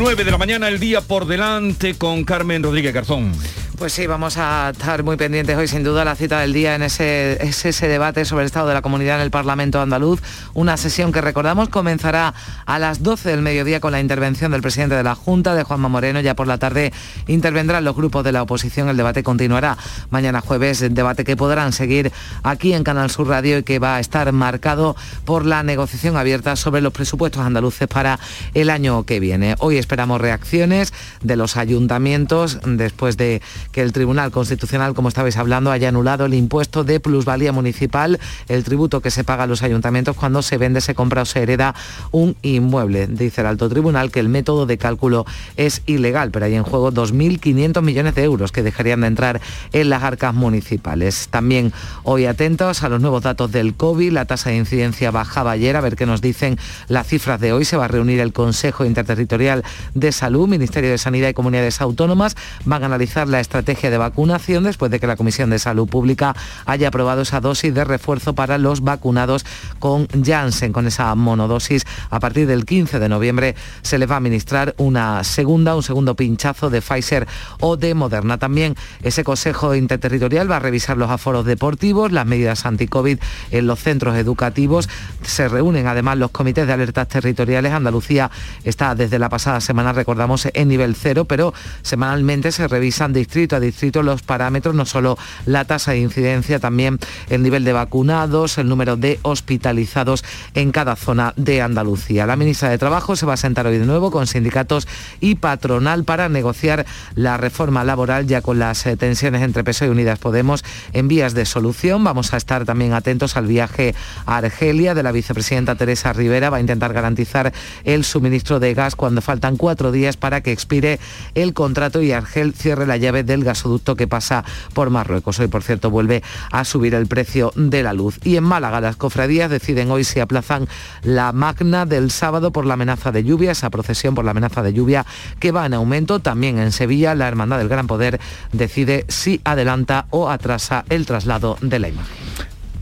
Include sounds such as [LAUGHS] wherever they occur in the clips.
9 de la mañana, el día por delante con Carmen Rodríguez Garzón. Pues sí, vamos a estar muy pendientes hoy, sin duda, la cita del día en ese, ese, debate sobre el estado de la comunidad en el Parlamento andaluz. Una sesión que recordamos comenzará a las 12 del mediodía con la intervención del presidente de la Junta, de Juanma Moreno. Ya por la tarde intervendrán los grupos de la oposición. El debate continuará mañana jueves, debate que podrán seguir aquí en Canal Sur Radio y que va a estar marcado por la negociación abierta sobre los presupuestos andaluces para el año que viene. Hoy esperamos reacciones de los ayuntamientos después de que el Tribunal Constitucional, como estabais hablando, haya anulado el impuesto de plusvalía municipal, el tributo que se paga a los ayuntamientos cuando se vende, se compra o se hereda un inmueble. Dice el alto tribunal que el método de cálculo es ilegal, pero hay en juego 2.500 millones de euros que dejarían de entrar en las arcas municipales. También hoy atentos a los nuevos datos del COVID, la tasa de incidencia bajaba ayer, a ver qué nos dicen las cifras de hoy. Se va a reunir el Consejo Interterritorial de Salud, Ministerio de Sanidad y Comunidades Autónomas, van a analizar la estrategia estrategia de vacunación después de que la Comisión de Salud Pública haya aprobado esa dosis de refuerzo para los vacunados con Janssen, con esa monodosis. A partir del 15 de noviembre se les va a administrar una segunda, un segundo pinchazo de Pfizer o de Moderna. También ese Consejo Interterritorial va a revisar los aforos deportivos, las medidas anti-COVID en los centros educativos. Se reúnen además los comités de alertas territoriales. Andalucía está desde la pasada semana, recordamos, en nivel cero, pero semanalmente se revisan distritos a distrito los parámetros, no solo la tasa de incidencia, también el nivel de vacunados, el número de hospitalizados en cada zona de Andalucía. La ministra de Trabajo se va a sentar hoy de nuevo con sindicatos y patronal para negociar la reforma laboral ya con las eh, tensiones entre PSOE y Unidas Podemos en vías de solución. Vamos a estar también atentos al viaje a Argelia de la vicepresidenta Teresa Rivera. Va a intentar garantizar el suministro de gas cuando faltan cuatro días para que expire el contrato y Argel cierre la llave del gasoducto que pasa por Marruecos. Hoy, por cierto, vuelve a subir el precio de la luz. Y en Málaga, las cofradías deciden hoy si aplazan la magna del sábado por la amenaza de lluvia, esa procesión por la amenaza de lluvia que va en aumento. También en Sevilla, la Hermandad del Gran Poder decide si adelanta o atrasa el traslado de la imagen.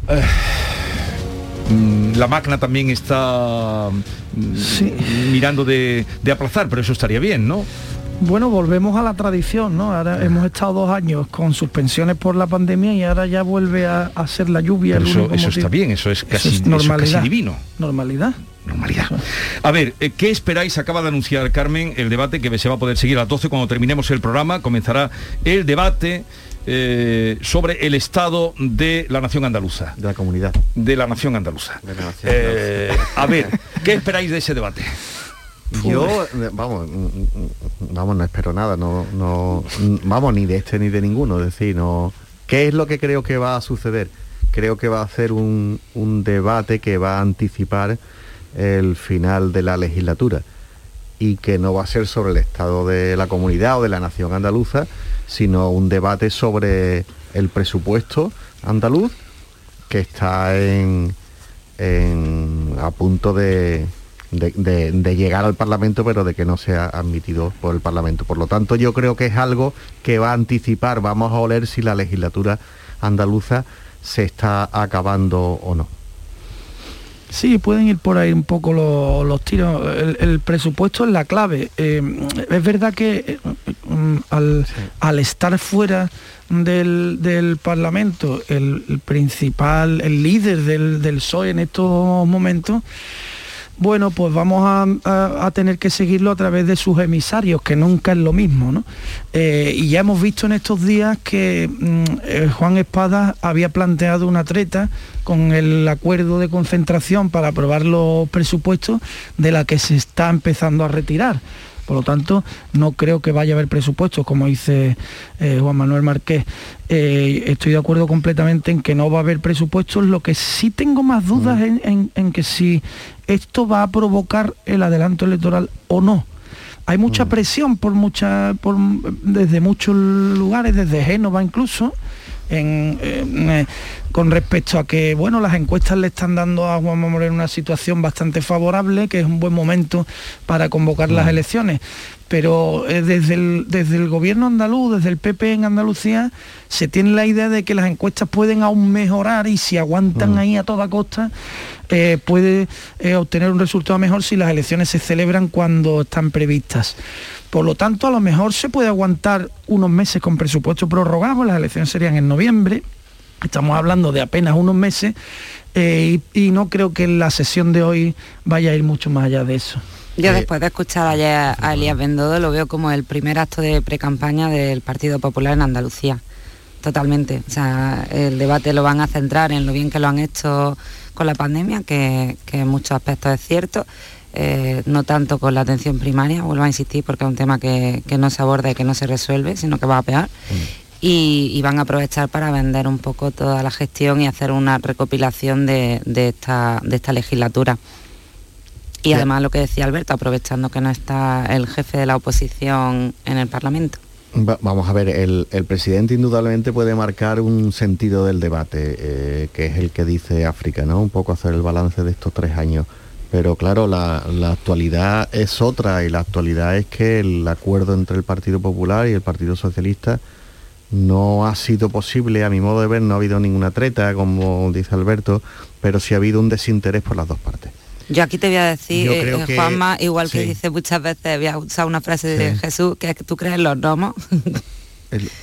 Eh, mm, la magna también está mm, mirando de, de aplazar, pero eso estaría bien, ¿no? Bueno, volvemos a la tradición, ¿no? Ahora hemos estado dos años con suspensiones por la pandemia y ahora ya vuelve a, ser la lluvia. eso, está bien, eso es casi, normalidad. divino. Normalidad. Normalidad. A ver, eh, ¿qué esperáis? Acaba de anunciar Carmen el debate que se va a poder seguir a las 12 cuando terminemos el programa. Comenzará el debate. Eh, sobre el estado de la nación andaluza. De la comunidad. De la nación andaluza. Eh, a ver, ¿qué esperáis de ese debate? Yo, vamos, vamos, no espero nada, no, no, vamos, ni de este ni de ninguno, es decir, no, ¿qué es lo que creo que va a suceder? Creo que va a ser un, un debate que va a anticipar el final de la legislatura y que no va a ser sobre el estado de la comunidad o de la nación andaluza, sino un debate sobre el presupuesto andaluz que está en, en a punto de, de, llegar al Parlamento, pero de que no sea admitido por el Parlamento. Por lo tanto, yo creo que es algo que va a anticipar, vamos a oler si la legislatura andaluza se está acabando o no. Sí, pueden ir por ahí un poco los, tiros. El, presupuesto es la clave. Eh, es verdad que eh, al, estar fuera del, Parlamento, el, principal, el líder del, del PSOE en estos momentos, bueno, pues vamos a, tener que seguirlo a través de sus emisarios, que nunca es lo mismo, ¿no? Eh, y ya hemos visto en estos días que mm, eh, Juan Espada había planteado una treta con el acuerdo de concentración para aprobar los presupuestos de la que se está empezando a retirar. Por lo tanto, no creo que vaya a haber presupuestos, como dice eh, Juan Manuel Marqués. Eh, estoy de acuerdo completamente en que no va a haber presupuestos. Lo que sí tengo más dudas mm. en, que si esto va a provocar el adelanto electoral o no hay mucha mm. presión por mucha, desde muchos lugares, desde Génova incluso, eh, con respecto a que bueno las encuestas le están dando a Juan Moreno una situación bastante favorable, que es un buen momento para convocar las mm. elecciones pero eh, desde, el, desde el gobierno andaluz, desde el PP en Andalucía, se tiene la idea de que las encuestas pueden aún mejorar y si aguantan mm. ahí a toda costa, eh, puede eh, obtener un resultado mejor si las elecciones se celebran cuando están previstas. Por lo tanto, a lo mejor se puede aguantar unos meses con presupuesto prorrogado, las elecciones serían en noviembre, estamos hablando de apenas unos meses, y, y no creo que la sesión de hoy vaya a ir mucho más allá de eso. Yo después de escuchar ayer a Elías Bendodo lo veo como el primer acto de pre-campaña del Partido Popular en Andalucía. Totalmente. O sea, el debate lo van a centrar en lo bien que lo han hecho con la pandemia, que, en muchos aspectos es cierto. Eh, no tanto con la atención primaria, vuelvo a insistir, porque es un tema que, no se aborda y que no se resuelve, sino que va a peor. Mm. Y, van a aprovechar para vender un poco toda la gestión y hacer una recopilación de esta legislatura. Y además lo que decía Alberto, aprovechando que no está el jefe de la oposición en el Parlamento. vamos a ver, el, presidente indudablemente puede marcar un sentido del debate, eh, que es el que dice África, ¿no? Un poco hacer el balance de estos tres años. Pero claro, la, la, actualidad es otra y la actualidad es que el acuerdo entre el Partido Popular y el Partido Socialista no ha sido posible, a mi modo de ver, no ha habido ninguna treta, como dice Alberto, pero sí ha habido un desinterés por las dos partes. Yo aquí te voy a decir, eh, Juanma, igual que dice muchas veces, voy a usar una frase de Jesús, que es que tú crees en los gnomos. [LAUGHS]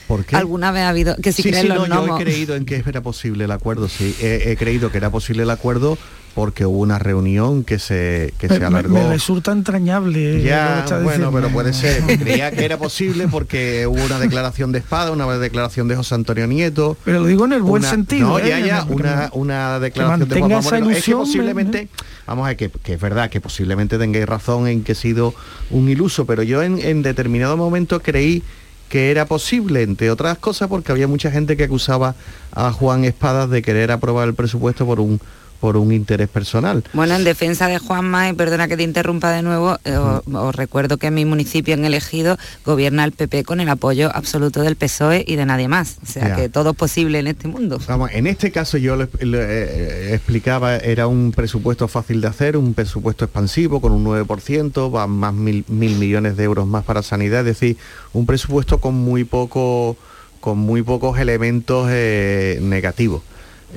¿Por qué? ¿Alguna vez ha habido que si sí, crees los no, Yo he creído en que era posible el acuerdo, sí. He, creído que era posible el acuerdo porque hubo una reunión que se, que se alargó. Me, resulta entrañable. Ya, bueno, pero puede ser. [LAUGHS] Creía que era posible porque hubo una declaración de espada, una declaración de José Antonio Nieto. Pero lo digo en el buen sentido. No, ya, ¿eh? ya, una, una declaración de Juan Moreno. es que posiblemente vamos a ver, que, es verdad que posiblemente tengáis razón en que he sido un iluso, pero yo en, determinado momento creí que era posible, entre otras cosas porque había mucha gente que acusaba a Juan Espadas de querer aprobar el presupuesto por un por un interés personal. Bueno, en defensa de Juanma, y perdona que te interrumpa de nuevo, eh, os, recuerdo que en mi municipio en elegido gobierna el PP con el apoyo absoluto del PSOE y de nadie más. O sea que todo es posible en este mundo. Vamos, en este caso yo le, eh, explicaba, era un presupuesto fácil de hacer, un presupuesto expansivo con un 9%, va más mil, mil millones de euros más para sanidad, es decir, un presupuesto con muy poco con muy pocos elementos eh, negativos.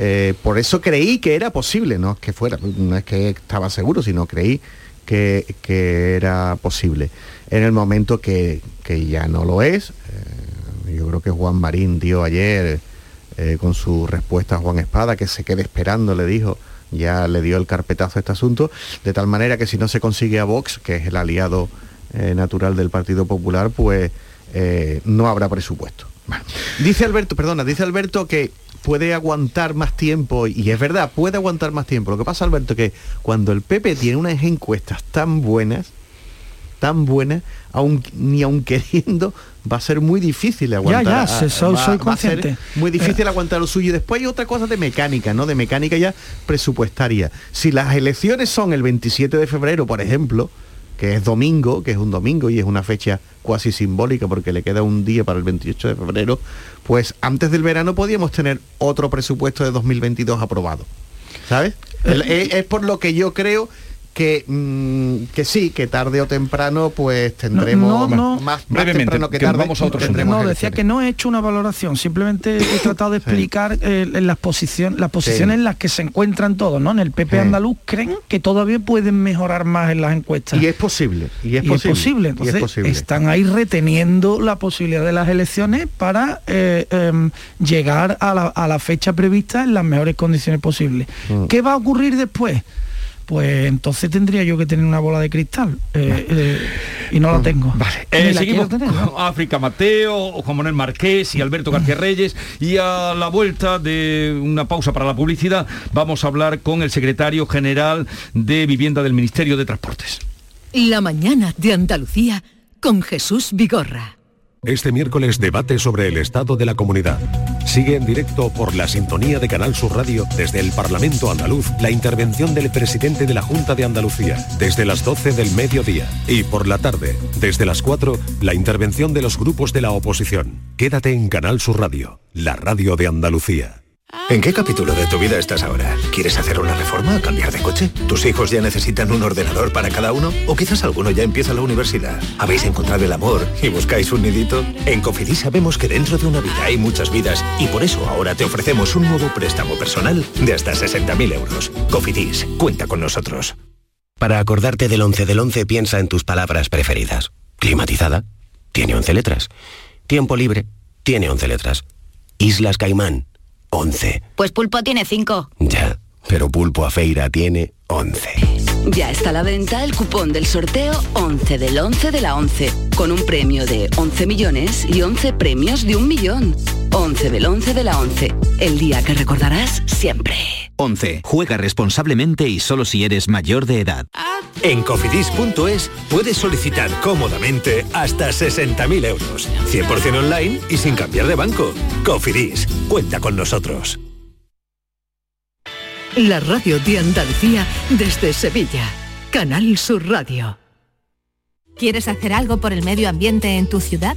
Eh, por eso creí que era posible, no es que fuera, no es que estaba seguro, sino creí que, era posible. En el momento que, ya no lo es, eh, yo creo que Juan Marín dio ayer eh, con su respuesta a Juan Espada, que se quede esperando, le dijo, ya le dio el carpetazo a este asunto, de tal manera que si no se consigue a Vox, que es el aliado natural del Partido Popular, pues no habrá presupuesto. Dice Alberto, perdona, dice Alberto que puede aguantar más tiempo, y es verdad, puede aguantar más tiempo. Lo que pasa, Alberto, que cuando el PP tiene unas encuestas tan buenas, tan buenas, aun, ni aun [LAUGHS] queriendo, va a ser muy difícil aguantar. Ya, ya, soy, consciente. muy difícil eh. aguantar lo suyo. Y después hay otra cosa de mecánica, ¿no? De mecánica ya presupuestaria. Si las elecciones son el 27 de febrero, por ejemplo, que es domingo, que es un domingo y es una fecha cuasi simbólica porque le queda un día para el 28 de febrero, pues antes del verano podíamos tener otro presupuesto de 2022 aprobado. ¿Sabes? Eh, es por lo que yo creo que, mm, que sí, que tarde o temprano pues tendremos más, temprano que tarde. Vamos a otro no, decía que no he hecho una valoración, simplemente he tratado de explicar eh, las, posiciones las posiciones en las que se encuentran todos, ¿no? En el PP andaluz creen que todavía pueden mejorar más en las encuestas. Y es posible, y es, posible, Entonces, están ahí reteniendo la posibilidad de las elecciones para eh, em, llegar a la, fecha prevista en las mejores condiciones posibles. Mm. ¿Qué va a ocurrir después? Pues entonces tendría yo que tener una bola de cristal eh, eh, y no la tengo. Vale. Eh, seguimos con África Mateo, Juan Manuel Marqués y Alberto García Reyes y a la vuelta de una pausa para la publicidad vamos a hablar con el secretario general de Vivienda del Ministerio de Transportes. La mañana de Andalucía con Jesús Vigorra. Este miércoles debate sobre el estado de la comunidad. Sigue en directo por la sintonía de Canal Sur Radio desde el Parlamento Andaluz la intervención del presidente de la Junta de Andalucía desde las 12 del mediodía y por la tarde, desde las 4, la intervención de los grupos de la oposición. Quédate en Canal Sur Radio, la radio de Andalucía. ¿En qué capítulo de tu vida estás ahora? ¿Quieres hacer una reforma? ¿Cambiar de coche? ¿Tus hijos ya necesitan un ordenador para cada uno? ¿O quizás alguno ya empieza la universidad? ¿Habéis encontrado el amor y buscáis un nidito? En Cofidis sabemos que dentro de una vida hay muchas vidas y por eso ahora te ofrecemos un nuevo préstamo personal de hasta 60.000 euros. Cofidis, cuenta con nosotros. Para acordarte del 11 del 11 piensa en tus palabras preferidas. Climatizada, tiene 11 letras. Tiempo libre, tiene 11 letras. Islas Caimán, 11. Pues Pulpo tiene 5. Ya, pero Pulpo a Feira tiene 11. Ya está a la venta el cupón del sorteo 11 del 11 de la 11, con un premio de 11 millones y 11 premios de un millón. 11 del 11 de la 11, el día que recordarás siempre. 11. Juega responsablemente y solo si eres mayor de edad. En cofidis.es puedes solicitar cómodamente hasta 60.000 euros, 100% online y sin cambiar de banco. Cofidis, cuenta con nosotros. La radio de Andalucía desde Sevilla. Canal Sur Radio. ¿Quieres hacer algo por el medio ambiente en tu ciudad?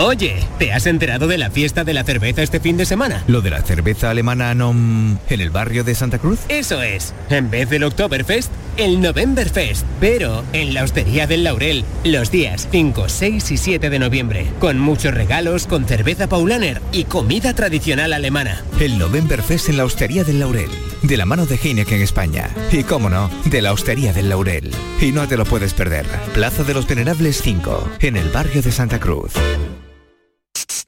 Oye, ¿te has enterado de la fiesta de la cerveza este fin de semana? ¿Lo de la cerveza alemana nom en el barrio de Santa Cruz? Eso es. En vez del Oktoberfest, el Novemberfest. Pero en la Hostería del Laurel, los días 5, 6 y 7 de noviembre. Con muchos regalos, con cerveza Paulaner y comida tradicional alemana. El Novemberfest en la Hostería del Laurel. De la mano de Heineken España. Y cómo no, de la Hostería del Laurel. Y no te lo puedes perder. Plaza de los Venerables 5, en el barrio de Santa Cruz.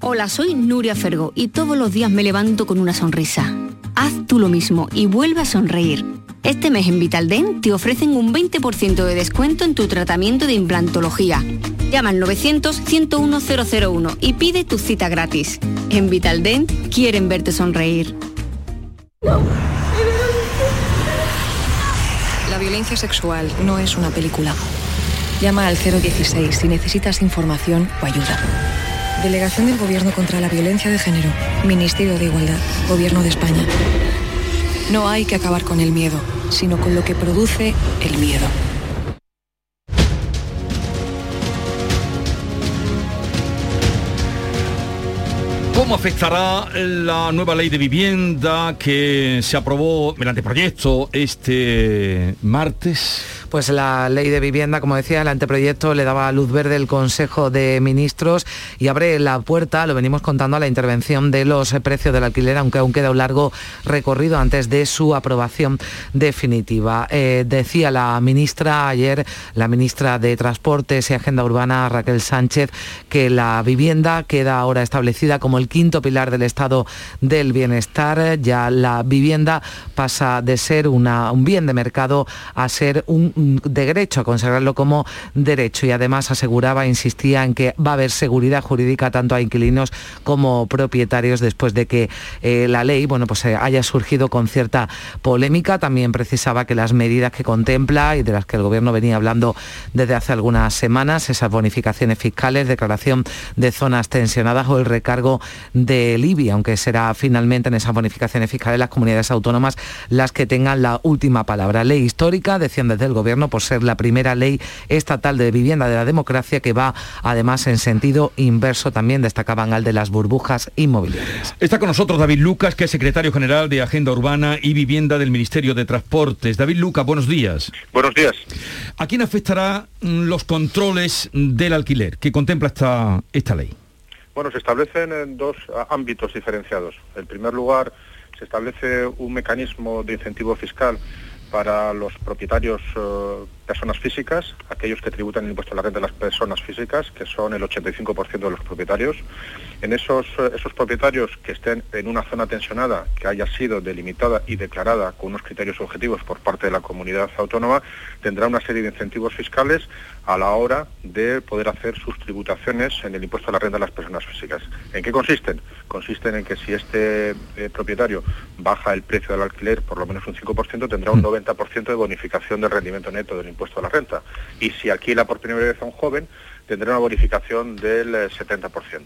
Hola, soy Nuria Fergo y todos los días me levanto con una sonrisa. Haz tú lo mismo y vuelve a sonreír. Este mes en Vitaldent te ofrecen un 20% de descuento en tu tratamiento de implantología. Llama al 900-101-001 y pide tu cita gratis. En Vitaldent quieren verte sonreír. La violencia sexual no es una película. Llama al 016 si necesitas información o ayuda. Delegación del Gobierno contra la Violencia de Género. Ministerio de Igualdad. Gobierno de España. No hay que acabar con el miedo, sino con lo que produce el miedo. ¿Cómo afectará la nueva ley de vivienda que se aprobó, el anteproyecto, este martes? Pues la ley de vivienda, como decía, el anteproyecto le daba luz verde el Consejo de Ministros y abre la puerta, lo venimos contando, a la intervención de los precios del alquiler, aunque aún queda un largo recorrido antes de su aprobación definitiva. Eh, decía la ministra ayer, la ministra de Transportes y Agenda Urbana, Raquel Sánchez, que la vivienda queda ahora establecida como el quinto pilar del estado del bienestar. Ya la vivienda pasa de ser un bien de mercado a ser un derecho, a consagrarlo como derecho y además aseguraba, insistía en que va a haber seguridad jurídica tanto a inquilinos como propietarios después de que eh, la ley bueno, pues, eh, haya surgido con cierta polémica. También precisaba que las medidas que contempla y de las que el Gobierno venía hablando desde hace algunas semanas, esas bonificaciones fiscales, declaración de zonas tensionadas o el recargo de Libia, aunque será finalmente en esas bonificaciones fiscales las comunidades autónomas las que tengan la última palabra. Ley histórica, decían desde el Gobierno, por ser la primera ley estatal de vivienda de la democracia que va además en sentido inverso, también destacaban al de las burbujas inmobiliarias. Está con nosotros David Lucas, que es secretario general de Agenda Urbana y Vivienda del Ministerio de Transportes. David Lucas, buenos días. Buenos días. ¿A quién afectará mm, los controles del alquiler que contempla esta, esta ley? Bueno, se establecen en dos ámbitos diferenciados. En primer lugar, se establece un mecanismo de incentivo fiscal para los propietarios eh, personas físicas, aquellos que tributan el impuesto a la renta de las personas físicas, que son el 85% de los propietarios. En esos, eh, esos propietarios que estén en una zona tensionada, que haya sido delimitada y declarada con unos criterios objetivos por parte de la comunidad autónoma, tendrá una serie de incentivos fiscales a la hora de poder hacer sus tributaciones en el impuesto a la renta de las personas físicas. ¿En qué consisten? Consisten en que si este eh, propietario baja el precio del alquiler por lo menos un 5%, tendrá un 90% de bonificación del rendimiento neto del impuesto a la renta. Y si alquila por primera vez a un joven, tendrá una bonificación del 70%. Eh,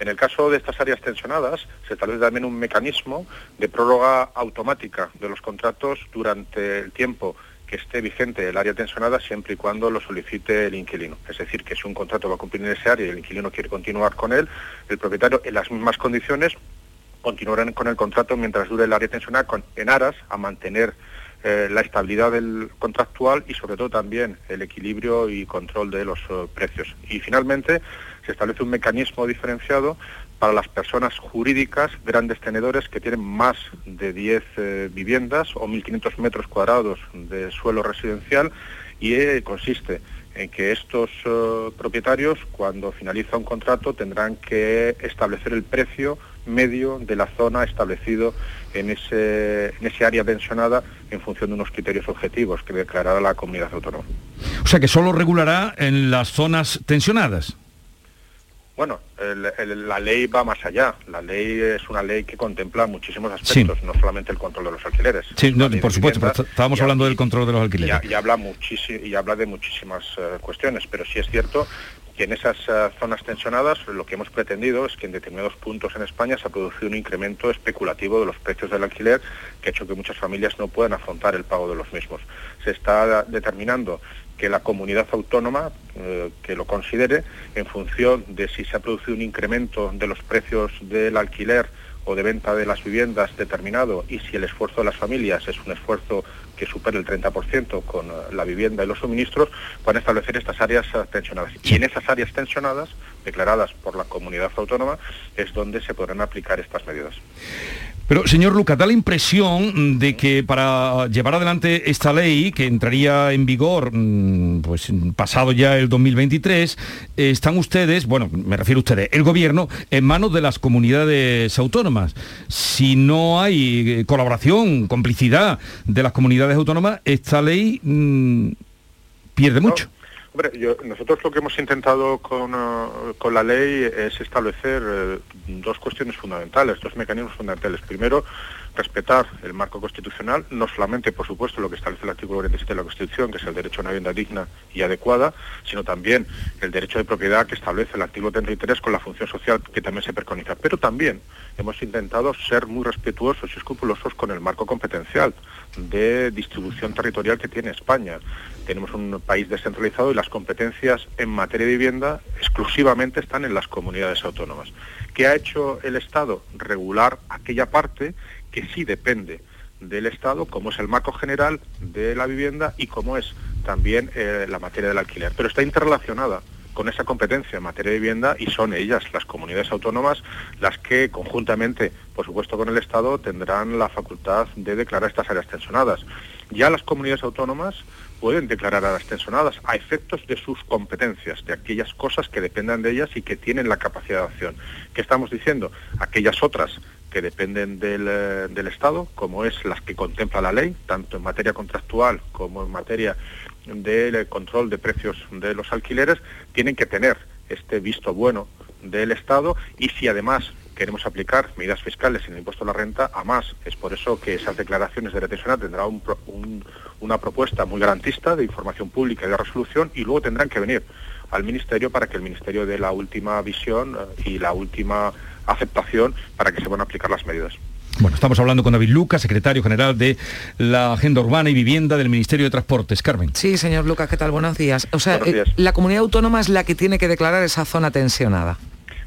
en el caso de estas áreas tensionadas, se establece también un mecanismo de prórroga automática de los contratos durante el tiempo que esté vigente el área tensionada siempre y cuando lo solicite el inquilino. Es decir, que si un contrato va a cumplir en ese área y el inquilino quiere continuar con él, el propietario en las mismas condiciones continuará con el contrato mientras dure el área tensionada en aras a mantener eh, la estabilidad del contractual y sobre todo también el equilibrio y control de los eh, precios. Y finalmente se establece un mecanismo diferenciado para las personas jurídicas, grandes tenedores que tienen más de 10 eh, viviendas o 1.500 metros cuadrados de suelo residencial y consiste en que estos propietarios, cuando finaliza un contrato, tendrán que establecer el precio medio de la zona establecido en ese, en ese área pensionada en función de unos criterios objetivos que declarará la comunidad autónoma. O sea que solo regulará en las zonas tensionadas. Bueno, la ley va más allá. La ley es una ley que contempla muchísimos aspectos, no solamente el control de los alquileres. Sí, por supuesto, estábamos hablando del control de los alquileres. Y, habla, y habla de muchísimas eh, cuestiones, pero sí es cierto que en esas eh, zonas tensionadas lo que hemos pretendido es que en determinados puntos en España se ha producido un incremento especulativo de los precios del alquiler que ha hecho que muchas familias no puedan afrontar el pago de los mismos. Se está determinando que la comunidad autónoma eh, que lo considere en función de si se ha producido un incremento de los precios del alquiler o de venta de las viviendas determinado y si el esfuerzo de las familias es un esfuerzo que supere el 30% con eh, la vivienda y los suministros, van a establecer estas áreas eh, tensionadas. Y en esas áreas tensionadas, declaradas por la comunidad autónoma, es donde se podrán aplicar estas medidas. Pero, señor Luca, da la impresión de que para llevar adelante esta ley, que entraría en vigor mm, pues pasado ya el 2023, están ustedes, bueno, me refiero a ustedes, el gobierno, en manos de las comunidades autónomas. Si no hay eh, colaboración, complicidad de las comunidades autónomas, esta ley mm, pierde mucho. Nosotros lo que hemos intentado con, uh, la ley es establecer eh, dos cuestiones fundamentales, dos mecanismos fundamentales. Primero, respetar el marco constitucional, no solamente, por supuesto, lo que establece el artículo 47 de la Constitución, que es el derecho a una vivienda digna y adecuada, sino también el derecho de propiedad que establece el artículo 33 con la función social que también se preconiza. Pero también hemos intentado ser muy respetuosos y escrupulosos con el marco competencial de distribución territorial que tiene España tenemos un país descentralizado y las competencias en materia de vivienda exclusivamente están en las comunidades autónomas. ¿Qué ha hecho el Estado? Regular aquella parte que sí depende del Estado, como es el marco general de la vivienda y como es también eh, la materia del alquiler. Pero está interrelacionada con esa competencia en materia de vivienda y son ellas, las comunidades autónomas, las que conjuntamente, por supuesto con el Estado, tendrán la facultad de declarar estas áreas tensionadas. Ya las comunidades autónomas pueden declarar áreas tensionadas a efectos de sus competencias, de aquellas cosas que dependan de ellas y que tienen la capacidad de acción. ¿Qué estamos diciendo? Aquellas otras que dependen del, eh, del Estado, como es las que contempla la ley, tanto en materia contractual como en materia del control de precios de los alquileres, tienen que tener este visto bueno del Estado y si además queremos aplicar medidas fiscales en el impuesto a la renta, a más. Es por eso que esas declaraciones de retención tendrá una propuesta muy garantista de información pública y de resolución y luego tendrán que venir al Ministerio para que el Ministerio dé la última visión eh, y la última aceptación para que se van a aplicar las medidas. Bueno, estamos hablando con David Lucas, secretario general de la Agenda Urbana y Vivienda del Ministerio de Transportes. Carmen. Sí, señor Lucas, ¿qué tal? Buenos días. O sea, eh, la comunidad autónoma es la que tiene que declarar esa zona tensionada.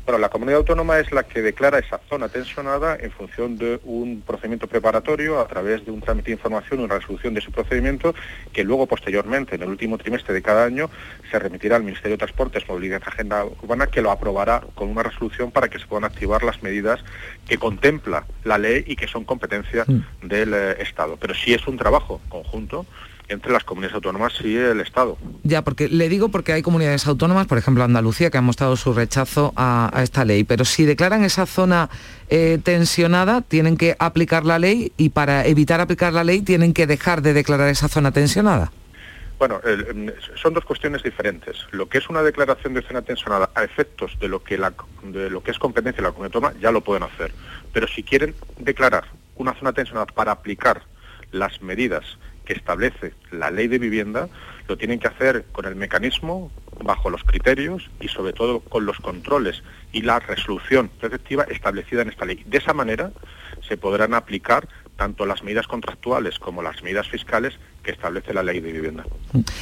Bueno, la comunidad autónoma es la que declara esa zona tensionada en función de un procedimiento preparatorio a través de un trámite de información, una resolución de su procedimiento, que luego posteriormente, en el último trimestre de cada año, se remitirá al Ministerio de Transportes, Movilidad y Agenda Urbana, que lo aprobará con una resolución para que se puedan activar las medidas que contempla la ley y que son competencia mm. del eh, Estado. Pero sí es un trabajo conjunto entre las comunidades autónomas y el Estado. Ya, porque le digo porque hay comunidades autónomas, por ejemplo Andalucía, que han mostrado su rechazo a, esta ley, pero si declaran esa zona eh, tensionada, tienen que aplicar la ley y para evitar aplicar la ley tienen que dejar de declarar esa zona tensionada. Bueno, son dos cuestiones diferentes. Lo que es una declaración de zona tensionada a efectos de lo que, de lo que es competencia de la comunidad autónoma ya lo pueden hacer. Pero si quieren declarar una zona tensionada para aplicar las medidas que establece la ley de vivienda, lo tienen que hacer con el mecanismo, bajo los criterios y sobre todo con los controles y la resolución preceptiva establecida en esta ley. De esa manera se podrán aplicar tanto las medidas contractuales como las medidas fiscales que establece la ley de vivienda.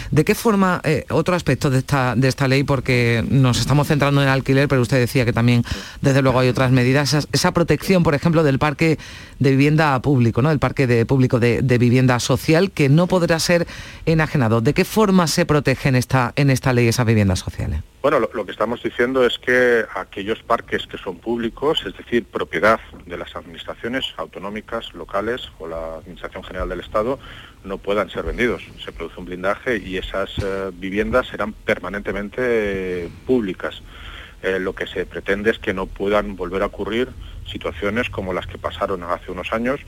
¿De qué forma, eh, otro aspecto de esta, de esta ley, porque nos estamos centrando en el alquiler, pero usted decía que también, desde luego, hay otras medidas, esa, protección, por ejemplo, del parque de vivienda público, ¿no? el parque de, público de, vivienda social, que no podrá ser enajenado. ¿De qué forma se protege en esta, en esta ley esas viviendas sociales? Bueno, lo, lo, que estamos diciendo es que aquellos parques que son públicos, es decir, propiedad de las administraciones autonómicas, locales o la Administración General del Estado, no puedan ser vendidos. Se produce un blindaje y esas eh, viviendas serán permanentemente públicas. Eh, lo que se pretende es que no puedan volver a ocurrir situaciones como las que pasaron hace unos años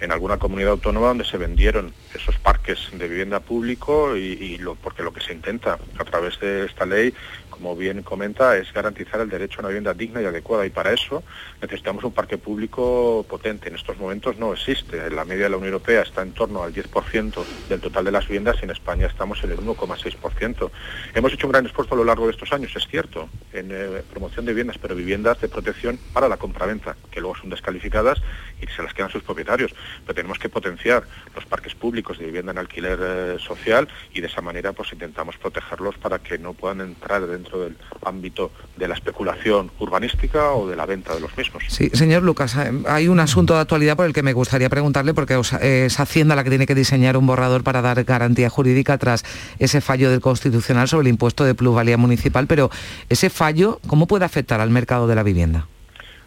en alguna comunidad autónoma donde se vendieron esos parques de vivienda público y, lo, porque lo que se intenta a través de esta ley como bien comenta, es garantizar el derecho a una vivienda digna y adecuada y para eso necesitamos un parque público potente. En estos momentos no existe. La media de la Unión Europea está en torno al 10% del total de las viviendas y en España estamos en el 1,6%. Hemos hecho un gran esfuerzo a lo largo de estos años, es cierto, en eh, promoción de viviendas, pero viviendas de protección para la compraventa, que luego son descalificadas y se las quedan sus propietarios. Pero tenemos que potenciar los parques públicos de vivienda en alquiler eh, social y de esa manera pues intentamos protegerlos para que no puedan entrar dentro del ámbito de la especulación urbanística o de la venta de los mismos. Sí, señor Lucas, eh, hay un asunto de actualidad por el que me gustaría preguntarle, porque es Hacienda la que tiene que diseñar un borrador para dar garantía jurídica tras ese fallo del Constitucional sobre el impuesto de plusvalía municipal, pero ese fallo, ¿cómo puede afectar al mercado de la vivienda?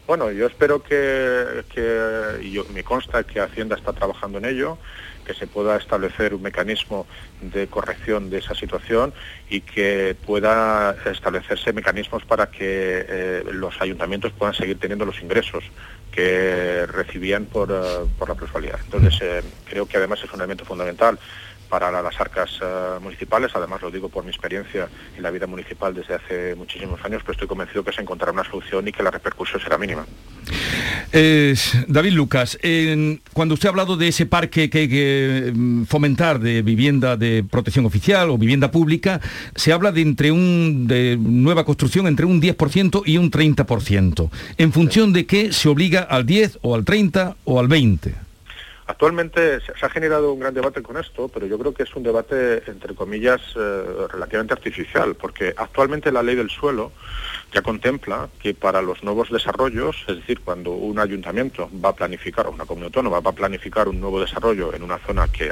Bueno, yo espero que, y yo, me consta que Hacienda está trabajando en ello, que se pueda establecer un mecanismo de corrección de esa situación y que pueda establecerse mecanismos para que eh, los ayuntamientos puedan seguir teniendo los ingresos que recibían por, eh, la plusvalía. Entonces, eh, creo que además es un elemento fundamental para las arcas municipales, además lo digo por mi experiencia en la vida municipal desde hace muchísimos años, pero estoy convencido que se encontrará una solución y que la repercusión será mínima. David Lucas, cuando usted ha hablado de ese parque que hay que mm, fomentar de vivienda de protección oficial o vivienda pública, se habla de entre un de nueva construcción entre un 10% y un 30%. ¿En función de qué se obliga al 10 o al 30 o al 20? Actualmente se ha generado un gran debate con esto, pero yo creo que es un debate, entre comillas, eh, relativamente artificial, porque actualmente la ley del suelo ya contempla que para los nuevos desarrollos, es decir, cuando un ayuntamiento va a planificar, o una comunidad autónoma va a planificar un nuevo desarrollo en una zona que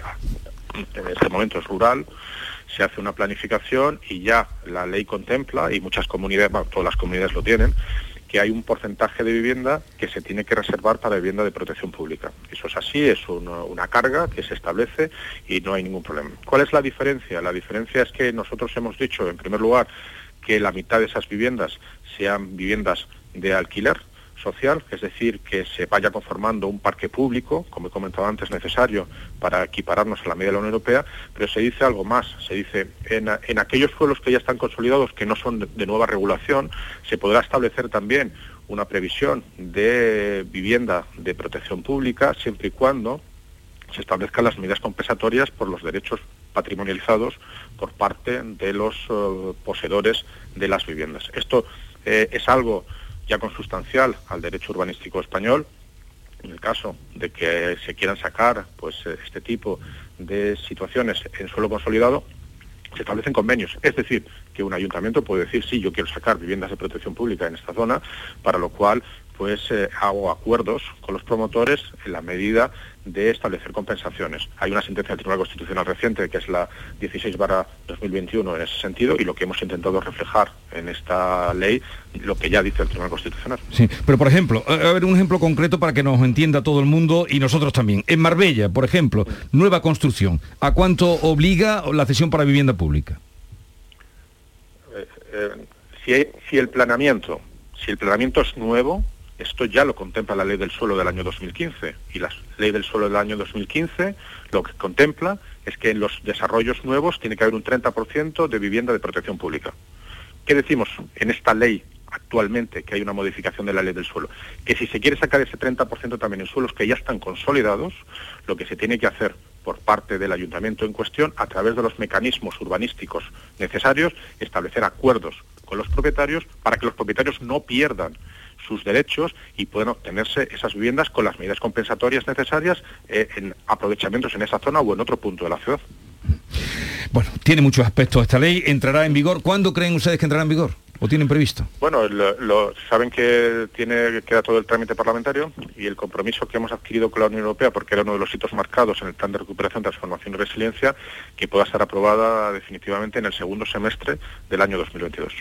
en este momento es rural, se hace una planificación y ya la ley contempla, y muchas comunidades, todas las comunidades lo tienen, que hay un porcentaje de vivienda que se tiene que reservar para vivienda de protección pública. Eso es así, es una carga que se establece y no hay ningún problema. ¿Cuál es la diferencia? La diferencia es que nosotros hemos dicho, en primer lugar, que la mitad de esas viviendas sean viviendas de alquiler social, es decir, que se vaya conformando un parque público, como he comentado antes, necesario para equipararnos a la media de la Unión Europea, pero se dice algo más, se dice, en, aquellos pueblos que ya están consolidados, que no son de, nueva regulación, se podrá establecer también una previsión de vivienda de protección pública, siempre y cuando se establezcan las medidas compensatorias por los derechos patrimonializados por parte de los eh, poseedores de las viviendas. Esto eh, es algo ya consustancial al derecho urbanístico español en el caso de que se quieran sacar pues este tipo de situaciones en suelo consolidado, se establecen convenios. Es decir, que un ayuntamiento puede decir, sí, yo quiero sacar viviendas de protección pública en esta zona, para lo cual pues eh, hago acuerdos con los promotores en la medida de establecer compensaciones. Hay una sentencia del Tribunal Constitucional reciente, que es la 16 2021 en ese sentido, y lo que hemos intentado reflejar en esta ley, lo que ya dice el Tribunal Constitucional. Sí, pero por ejemplo, a ver un ejemplo concreto para que nos entienda todo el mundo y nosotros también. En Marbella, por ejemplo, nueva construcción, ¿a cuánto obliga la cesión para vivienda pública? Eh, eh, si, si el planeamiento, si el planeamiento es nuevo, esto ya lo contempla la ley del suelo del año 2015 y la ley del suelo del año 2015 lo que contempla es que en los desarrollos nuevos tiene que haber un 30% de vivienda de protección pública. ¿Qué decimos en esta ley actualmente que hay una modificación de la ley del suelo? Que si se quiere sacar ese 30% también en suelos que ya están consolidados, lo que se tiene que hacer por parte del ayuntamiento en cuestión, a través de los mecanismos urbanísticos necesarios, establecer acuerdos con los propietarios para que los propietarios no pierdan sus derechos y pueden obtenerse esas viviendas con las medidas compensatorias necesarias eh, en aprovechamientos en esa zona o en otro punto de la ciudad. Bueno, tiene muchos aspectos esta ley, entrará en vigor. ¿Cuándo creen ustedes que entrará en vigor? ¿O tienen previsto? Bueno, lo, saben que tiene queda todo el trámite parlamentario y el compromiso que hemos adquirido con la Unión Europea, porque era uno de los hitos marcados en el plan de recuperación, transformación y resiliencia, que pueda ser aprobada definitivamente en el segundo semestre del año 2022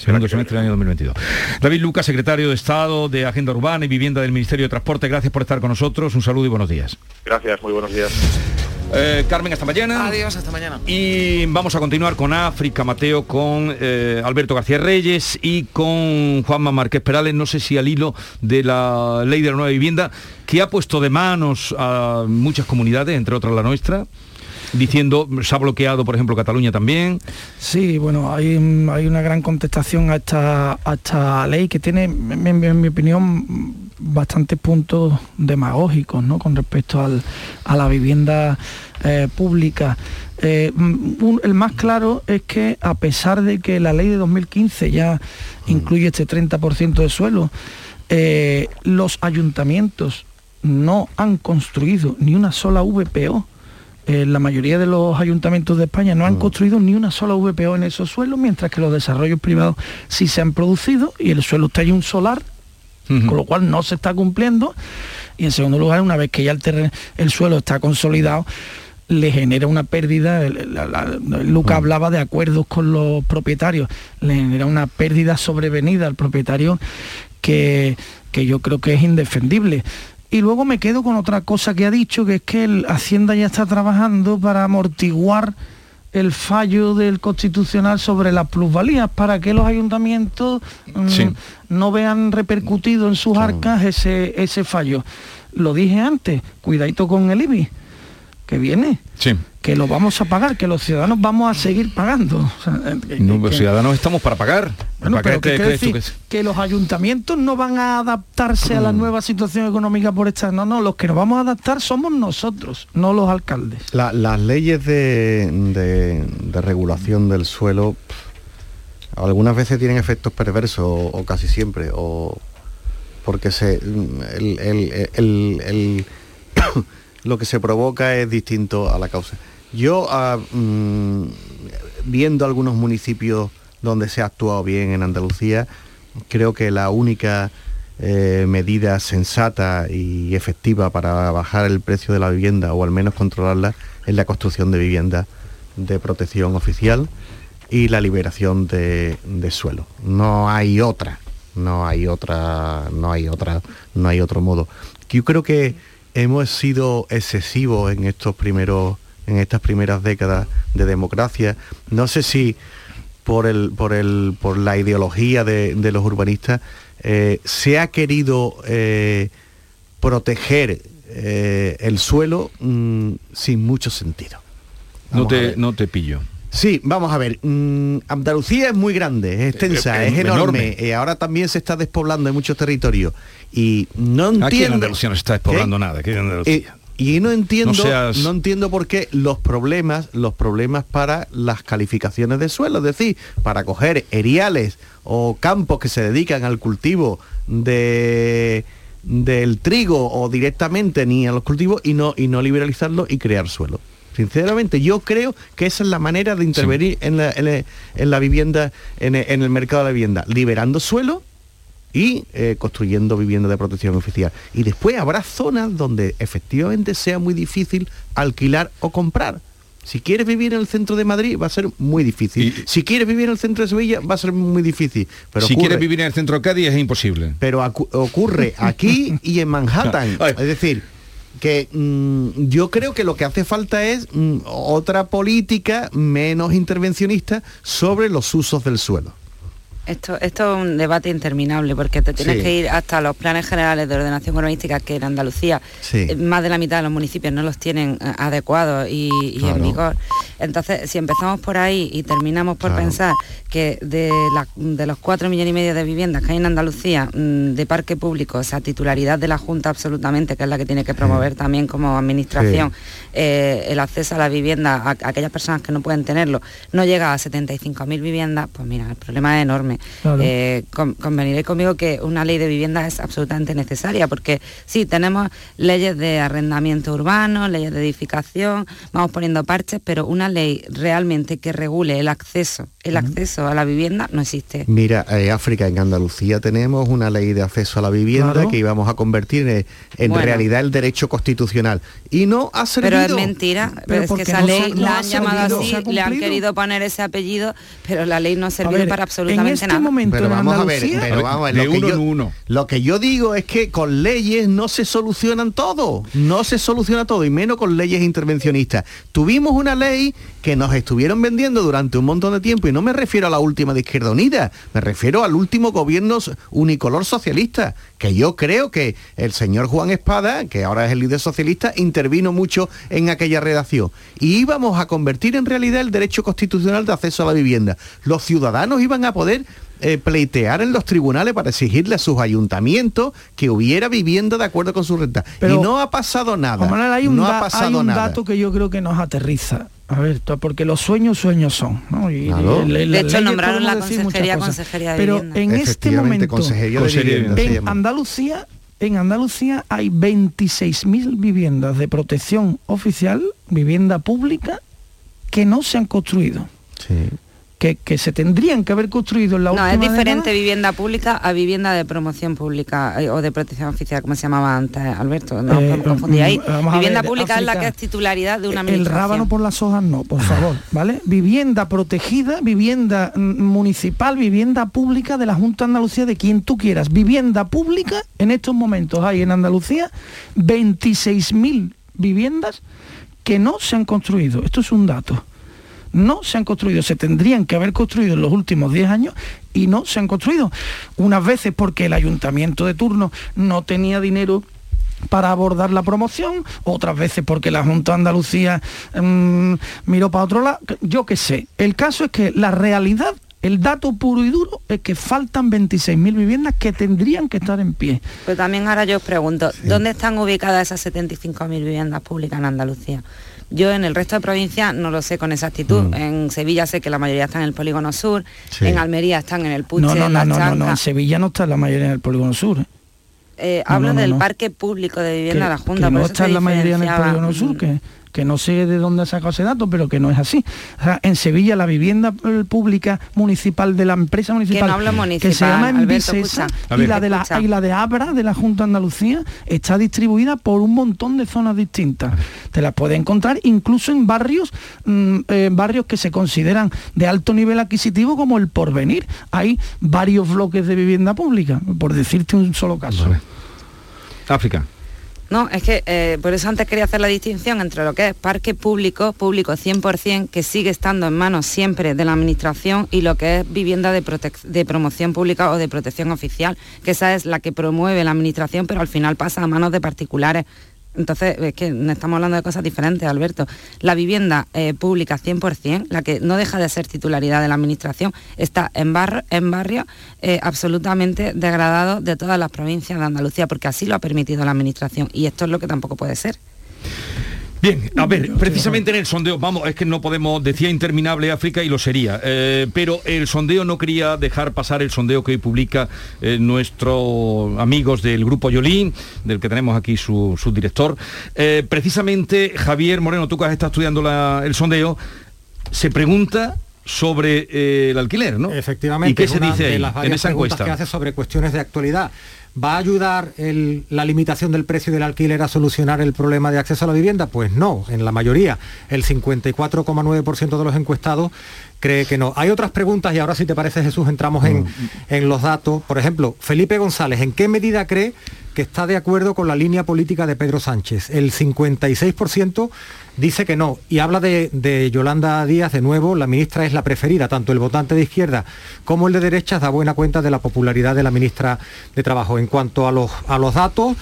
segundo semestre del año 2022. David Lucas, secretario de Estado de Agenda Urbana y Vivienda del Ministerio de Transporte, gracias por estar con nosotros. Un saludo y buenos días. Gracias, muy buenos días. Eh, Carmen, hasta mañana. Adiós, hasta mañana. Y vamos a continuar con África, Mateo, con eh, Alberto García Reyes y con Juanma Márquez Perales, no sé si al hilo de la ley de la nueva vivienda, que ha puesto de manos a muchas comunidades, entre otras la nuestra diciendo, se ha bloqueado, por ejemplo, Cataluña también. Sí, bueno, hay, hay una gran contestación a esta, a esta ley que tiene, en, mi opinión, bastantes puntos demagógicos ¿no? con respecto al, a la vivienda eh, pública. Eh, el más claro es que a pesar de que la ley de 2015 ya incluye este 30% de suelo, eh, los ayuntamientos no han construido ni una sola VPO eh, la mayoría de los ayuntamientos de España no han mm. construido ni una sola VPO en esos suelos, mientras que los desarrollos privados sí se han producido y el suelo está ahí un solar, con lo cual no se está cumpliendo. Y en segundo lugar, una vez que ya el, el suelo está consolidado, le genera una pérdida, Luca mm. hablaba de acuerdos con los propietarios, le genera una pérdida sobrevenida al propietario que, que yo creo que es indefendible. Y luego me quedo con otra cosa que ha dicho, que es que el Hacienda ya está trabajando para amortiguar el fallo del Constitucional sobre las plusvalías, para que los ayuntamientos mm, no vean repercutido en sus arcas ese, ese fallo. Lo dije antes, cuidadito con el IBI, que viene. Sí que lo vamos a pagar, que los ciudadanos vamos a seguir pagando. los ciudadanos estamos para pagar. que, los ayuntamientos no van a adaptarse a la mm. nueva situación económica por esta. No, no, los que nos vamos a adaptar somos nosotros, no los alcaldes. las leyes de, regulación del suelo algunas veces tienen efectos perversos, o, casi siempre, o porque se lo que se provoca es distinto a la causa. Yo, ah, mm, viendo algunos municipios donde se ha actuado bien en Andalucía, creo que la única eh, medida sensata y efectiva para bajar el precio de la vivienda o al menos controlarla es la construcción de viviendas de protección oficial y la liberación de, suelo. No hay otra, no hay otra, no hay otra, no hay otro modo. Yo creo que hemos sido excesivos en estos primeros en estas primeras décadas de democracia. No sé si por, el, por, el, por la ideología de, los urbanistas eh, se ha querido eh, proteger eh, el suelo mm, sin mucho sentido. no te, no te pillo. Sí, vamos a ver. Mm, Andalucía es muy grande, es extensa, es, enorme. ahora también se está despoblando en muchos territorios. Y no entiendo... Aquí en Andalucía no se está despoblando nada. Aquí en Andalucía. Y no entiendo, no, entiendo por qué los problemas, los problemas para las calificaciones de suelo, es decir, para coger eriales o campos que se dedican al cultivo de, del trigo o directamente ni a los cultivos y no, y no liberalizarlo y crear suelo. Sinceramente, yo creo que esa es la manera de intervenir en, la, en, la- en la vivienda, en el, en el mercado de la vivienda, liberando suelo y eh, construyendo vivienda de protección oficial. Y después habrá zonas donde efectivamente sea muy difícil alquilar o comprar. Si quieres vivir en el centro de Madrid va a ser muy difícil. si quieres vivir en el centro de Sevilla va a ser muy difícil. Pero si ocurre- quieres vivir en el centro de Cádiz es imposible. pero ocurre aquí y en [LAUGHS] Manhattan. Es decir, que mm, yo creo que lo que hace falta es mm, otra política menos intervencionista sobre los usos del suelo. Esto, esto es un debate interminable porque te tienes Sí. que ir hasta los planes generales de ordenación urbanística que en Andalucía Sí. eh, más de la mitad de los municipios no los tienen eh, adecuados y, y Claro. en vigor. Entonces, si empezamos por ahí y terminamos por Claro. pensar que de, la- de los cuatro millones y medio de viviendas que hay en Andalucía mm, de parque público, o sea, titularidad de la Junta absolutamente, que es la que tiene que promover también como administración eh, el acceso a la vivienda a, a aquellas personas que no pueden tenerlo, no llega a 75.000 viviendas, pues mira, el problema es enorme. Claro. Eh, con- conveniré conmigo que una ley de vivienda es absolutamente necesaria, porque sí, tenemos leyes de arrendamiento urbano, leyes de edificación, vamos poniendo parches, pero una ley realmente que regule el acceso, el acceso a la vivienda no existe. Mira, eh, África, en Andalucía tenemos una ley de acceso a la vivienda Claro. que íbamos a convertir en, en Bueno. realidad el derecho constitucional. Y no ha servido. Pero es mentira, pero es que esa no ley se- no la ha han llamado así, ¿Se ha le han querido poner ese apellido, pero la ley no ha servido ver, para en absolutamente este nada. momento Pero vamos a ver, pero vamos a ver, De lo, que uno yo, en uno. lo que yo digo es que con leyes no se solucionan todo, no se soluciona todo, y menos con leyes intervencionistas. Tuvimos una ley que nos estuvieron vendiendo durante un montón de tiempo, y no me refiero a la última de Izquierda Unida, me refiero al último gobierno unicolor socialista, que yo creo que el señor Juan Espada, que ahora es el líder socialista, intervino mucho en aquella redacción. Y íbamos a convertir en realidad el derecho constitucional de acceso a la vivienda. Los ciudadanos iban a poder eh, pleitear en los tribunales para exigirle a sus ayuntamientos que hubiera vivienda de acuerdo con su renta. Pero, y no ha pasado nada. Manuel, hay un, no da- ha pasado hay un nada. dato que yo creo que nos aterriza. A ver, porque los sueños sueños son. ¿no? Y- Claro. y le- De hecho, nombraron la consejería, consejería de Pero vivienda. en este momento, consejería de Consejería de vivienda se en. Andalucía, en Andalucía hay 26.000 viviendas de protección oficial, vivienda pública, que no se han construido. Que, que se tendrían que haber construido en la No, es diferente década. vivienda pública a vivienda de promoción pública eh, o de protección oficial, como se llamaba antes, Alberto. No Eh, podemos confundir ahí. mm, Vivienda ver, pública es la que es titularidad de una El rábano por las hojas no, por favor, [LAUGHS] ¿vale? Vivienda protegida, vivienda mm, municipal, vivienda pública de la Junta de Andalucía, de quien tú quieras. Vivienda pública, en estos momentos hay en Andalucía 26.000 viviendas que no se han construido. Esto es un dato. No se han construido, se tendrían que haber construido en los últimos 10 años y no se han construido. Unas veces porque el ayuntamiento de turno no tenía dinero para abordar la promoción, otras veces porque la Junta de Andalucía mm, miró para otro lado, yo qué sé. El caso es que la realidad, el dato puro y duro, es que faltan 26.000 viviendas que tendrían que estar en pie. Pero también ahora yo os pregunto, ¿dónde están ubicadas esas 75.000 viviendas públicas en Andalucía? Yo en el resto de provincias no lo sé con exactitud. Mm. En Sevilla sé que la mayoría están en el polígono sur, Sí. en Almería están en el Puche, No, no, en no, la no, no, no, en Sevilla no está la mayoría en el polígono sur. ¿eh? Hablo del parque público de vivienda de la Junta. que no está la mayoría en el polígono sur, que, que no sé de dónde ha sacado ese dato, pero que no es así. O sea, en Sevilla la vivienda eh, pública municipal de la empresa municipal no hablo que se municipal, llama Alberto, Envisesa escucha. A y la, de la, y la de Abra de la Junta de Andalucía está distribuida por un montón de zonas distintas. Te las puedes encontrar incluso en barrios, mm, eh, barrios que se consideran de alto nivel adquisitivo como el porvenir. Hay varios bloques de vivienda pública, por decirte un solo caso. África. No, es que eh, por eso antes quería hacer la distinción entre lo que es parque público, público 100%, que sigue estando en manos siempre de la administración, y lo que es vivienda de, de promoción pública o de protección oficial, que esa es la que promueve la administración, pero al final pasa a manos de particulares. Entonces, es que estamos hablando de cosas diferentes, Alberto. La vivienda eh, pública 100%, la que no deja de ser titularidad de la Administración, está en, en barrios eh, absolutamente degradados de todas las provincias de Andalucía, porque así lo ha permitido la Administración. Y esto es lo que tampoco puede ser. Bien, a ver, precisamente en el sondeo, vamos, es que no podemos, decía interminable África y lo sería, eh, pero el sondeo no quería dejar pasar el sondeo que hoy publica eh, nuestros amigos del grupo Yolín, del que tenemos aquí su, su director. Eh, precisamente Javier Moreno, tú que has estado estudiando la- el sondeo, se pregunta sobre el alquiler, ¿no? Efectivamente. ¿Y qué se dice ahí, en esa encuesta? que hace sobre cuestiones de actualidad. ¿Va a ayudar la limitación del precio del alquiler a solucionar el problema de acceso a la vivienda? Pues no, en la mayoría. El 54,9% de los encuestados cree que no. Hay otras preguntas y ahora si te parece Jesús entramos en, en los datos. Por ejemplo, Felipe González, ¿en qué medida cree que está de acuerdo con la línea política de Pedro Sánchez? El 56% dice que no y habla de, de Yolanda Díaz de nuevo, la ministra es la preferida, tanto el votante de izquierda como el de derechas da buena cuenta de la popularidad de la ministra de Trabajo. En cuanto a los, a los datos,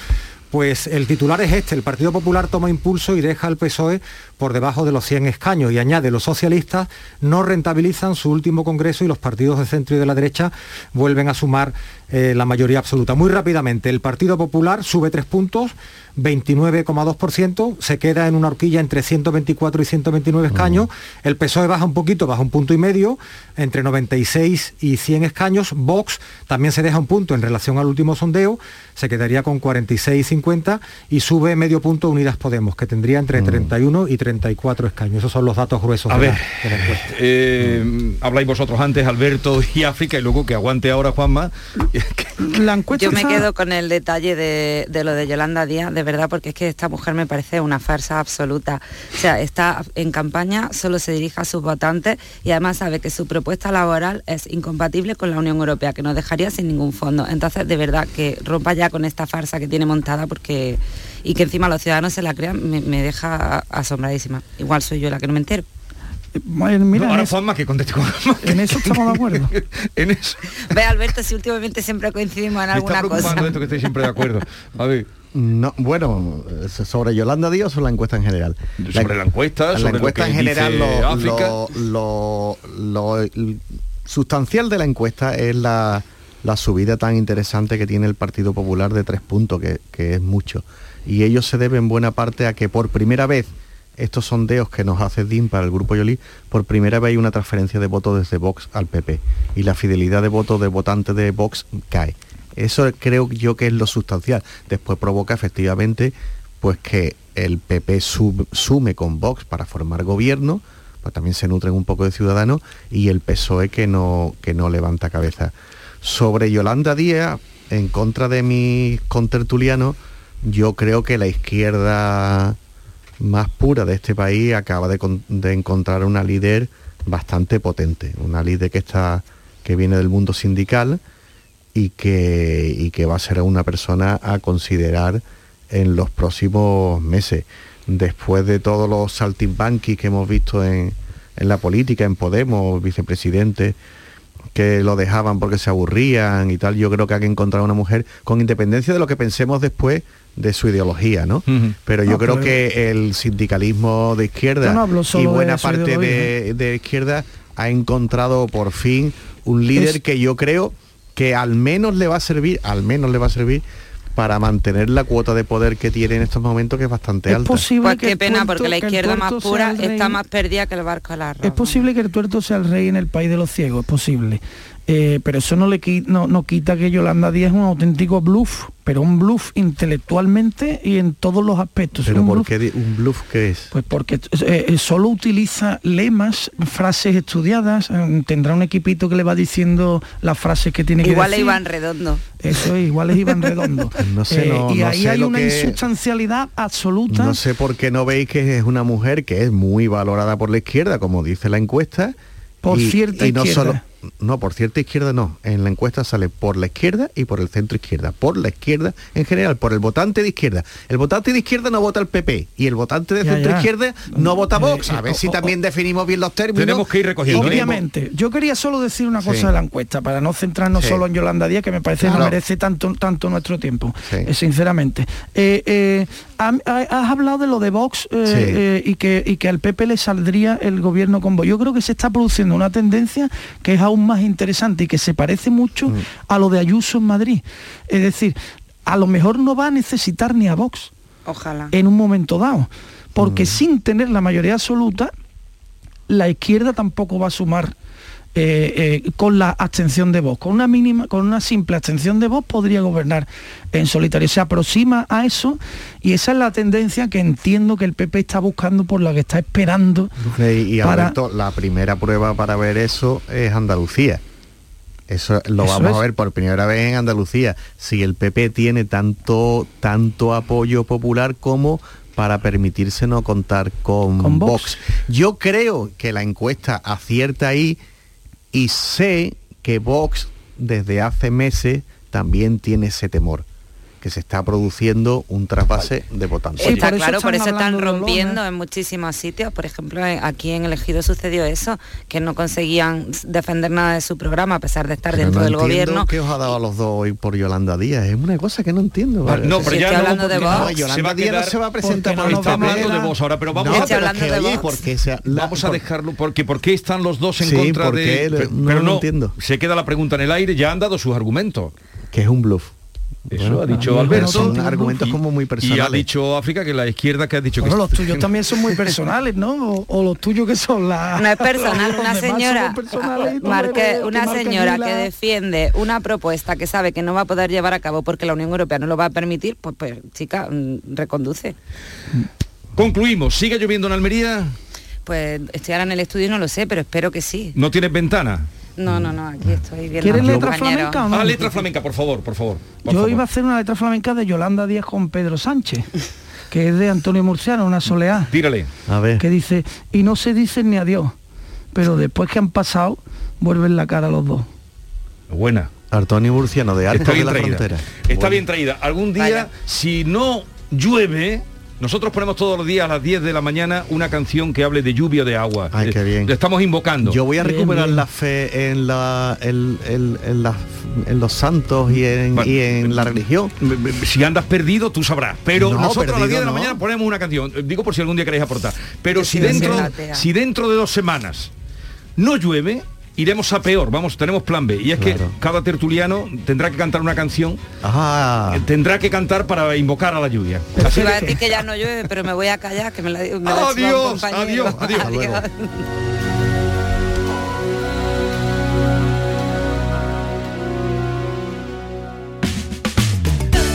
pues el titular es este, el Partido Popular toma impulso y deja al PSOE por debajo de los 100 escaños. Y añade, los socialistas no rentabilizan su último congreso y los partidos de centro y de la derecha vuelven a sumar eh, la mayoría absoluta. Muy rápidamente, el Partido Popular sube tres puntos, 29,2%, se queda en una horquilla entre 124 y 129 escaños, el PSOE baja un poquito, baja un punto y medio, entre 96 y 100 escaños, Vox también se deja un punto en relación al último sondeo, se quedaría con 46 y 50 y sube medio punto Unidas Podemos, que tendría entre 31 y 34 escaños. Esos son los datos gruesos A de, ver, la, de la encuesta. eh, habláis vosotros antes, Alberto y África, y luego que aguante ahora Juanma. [LAUGHS] La encuesta Yo me quedo con el detalle de, de lo de Yolanda Díaz, de verdad, porque es que esta mujer me parece una farsa absoluta. O sea, está en campaña, solo se dirige a sus votantes y además sabe que su propuesta laboral es incompatible con la Unión Europea, que nos dejaría sin ningún fondo. Entonces, de verdad, que rompa ya con esta farsa que tiene montada porque y que encima los ciudadanos se la crean, me, me deja asombradísima. Igual soy yo la que no me entero. Mira, No, en ahora eso- Juanma que conteste con [LAUGHS] En eso estamos de acuerdo. [LAUGHS] en eso. Ve, Alberto, si últimamente siempre coincidimos en Me está alguna cosa. esto que estoy siempre de acuerdo. A ver. No, bueno, sobre Yolanda Díaz o la encuesta en general. Sobre la encuesta, la sobre lo encuesta que en general, dice lo, lo- lo- sustancial de la encuesta es la, la subida tan interesante que tiene el Partido Popular de tres puntos, que, que es mucho. Y ellos se deben en buena parte a que por primera vez estos sondeos que nos hace DIM para el Grupo Yoli, por primera vez hay una transferencia de votos desde Vox al PP. Y la fidelidad de votos de votantes de Vox cae. Eso creo yo que es lo sustancial. Después provoca efectivamente pues que el PP sume con Vox para formar gobierno, pues también se nutren un poco de ciudadanos, y el PSOE que no, que no levanta cabeza. Sobre Yolanda Díaz, en contra de mis contertulianos, yo creo que la izquierda más pura de este país acaba de, con- de encontrar una líder bastante potente, una líder que está que viene del mundo sindical y que, y que va a ser una persona a considerar en los próximos meses. Después de todos los saltimbanquis que hemos visto en, en la política, en Podemos, vicepresidente, que lo dejaban porque se aburrían y tal, yo creo que hay que encontrar una mujer con independencia de lo que pensemos después de su ideología, ¿no? Pero yo No, creo pero- que el sindicalismo de izquierda no y buena de parte de, de izquierda ha encontrado por fin un líder Es- que yo creo que al menos le va a servir, al menos le va a servir para mantener la cuota de poder que tiene en estos momentos que es bastante alta. Pues qué pena, porque la izquierda más pura está más perdida que el barco al arroz. Es posible que el tuerto sea el rey en el país de los ciegos, es posible. Eh, pero eso no le qui- no, no quita que Yolanda Díaz es un auténtico bluff, pero un bluff intelectualmente y en todos los aspectos. Pero un ¿por bluff- qué un bluff qué es? Pues porque eh, eh, solo utiliza lemas, frases estudiadas, eh, tendrá un equipito que le va diciendo las frases que tiene que Igual le decir. iban redondo. Eso es, igual es Iván [LAUGHS] Redondo. No sé, Eh, no- y no ahí sé hay lo una que- insustancialidad absoluta. No sé por qué no veis que es una mujer que es muy valorada por la izquierda, como dice la encuesta. Por y- cierta y no izquierda. solo no, por cierta izquierda no. En la encuesta sale por la izquierda y por el centro izquierda. Por la izquierda en general, por el votante de izquierda. El votante de izquierda no vota al PP y el votante de Ya, centro ya. izquierda no vota a Vox. Eh, A ver eh, si o- también definimos bien los términos. Tenemos que ir recogiendo, ¿eh? Obviamente, yo quería solo decir una cosa Sí. de la encuesta, para no centrarnos Sí. solo en Yolanda Díaz, que me parece Claro. no merece tanto, tanto nuestro tiempo, Sí. eh, sinceramente. Eh, eh, ha- ha- has hablado de lo de Vox eh, eh, y, que, y que al PP le saldría el gobierno con Vox. Yo creo que se está produciendo una tendencia que es aún más interesante y que se parece mucho Mm. a lo de Ayuso en Madrid. Es decir, a lo mejor no va a necesitar ni a Vox. Ojalá. en un momento dado. Porque sin tener la mayoría absoluta, la izquierda tampoco va a sumar eh, eh, con la abstención de voz. Con una mínima, con una simple abstención de voz podría gobernar en solitario. Se aproxima a eso y esa es la tendencia que entiendo que el PP está buscando por la que está esperando. Y, y para- Alberto, la primera prueba para ver eso es Andalucía. Eso lo Eso vamos es. a ver por primera vez en Andalucía. Si el PP tiene tanto, tanto apoyo popular como para permitirse no contar con, Con Vox. Vox. Yo creo que la encuesta acierta ahí y sé que Vox desde hace meses también tiene ese temor que se está produciendo un traspase de votantes. Está claro, por eso están rompiendo en muchísimos sitios. Por ejemplo, eh, aquí en el Ejido sucedió eso, que no conseguían defender nada de su programa a pesar de estar Pero dentro no del gobierno. ¿Qué os ha dado a los dos hoy por Yolanda Díaz? Es una cosa que no entiendo. Ah, no, pero Si ya estoy no, hablando de Vox. no, Yolanda se va a Díaz no se va a presentar por no hablando de vos ahora, pero vamos No, a hablando de oye, porque sea- la- Vamos a por- dejarlo porque ¿por qué están los dos en Sí, contra ¿por de No pero lo no entiendo. se queda la pregunta en el aire ya han dado sus argumentos que es un bluff. Eso Bueno, ha dicho Alberto son argumentos y- como muy y ha personales. dicho África que la izquierda que ha dicho Bueno, que los tuyos también son muy personales, ¿no? O, o los tuyos que son las... No es personal, [LAUGHS] una señora, personales Marque- una señora la- que defiende una propuesta que sabe que no va a poder llevar a cabo porque la Unión Europea no lo va a permitir, pues, pues chica, mm, reconduce. concluimos sigue lloviendo en Almería Pues estoy ahora en el estudio y no lo sé, pero espero que sí. no tienes ventana No, no, no, aquí estoy viendo ¿Quieres letra flamenca o no? ah letra flamenca por favor por favor por Yo favor. iba a hacer una letra flamenca de Yolanda Díaz con Pedro Sánchez, que es de Antonio Murciano, una soleá, tírale A ver. que dice, y no se dicen ni adiós, pero después que han pasado, vuelven la cara los dos. buena Antonio Murciano de está de bien la traída Frontera. está Bueno. bien traída algún día Vaya. si no llueve nosotros ponemos todos los días a las 10 de la mañana una canción que hable de lluvia o de agua. Ay, qué bien. Le estamos invocando. Yo voy a recuperar bien. la fe en, la, en, en- en la- en los santos y en, Bueno, y en la religión. Si andas perdido, tú sabrás. Pero No, nosotros a las 10 perdido de la no. mañana ponemos una canción. Eh, Digo por si algún día queréis aportar. Pero si dentro, si dentro de dos semanas no llueve, iremos a peor. Vamos, tenemos plan B. Y es que cada tertuliano tendrá que cantar una canción. Ajá. eh, Tendrá que cantar para invocar a la lluvia. Así Iba a que- decir que ya no llueve, pero me voy a callar, que me la, me la ha chivado un Adiós, adiós, [LAUGHS] adiós. Hasta luego.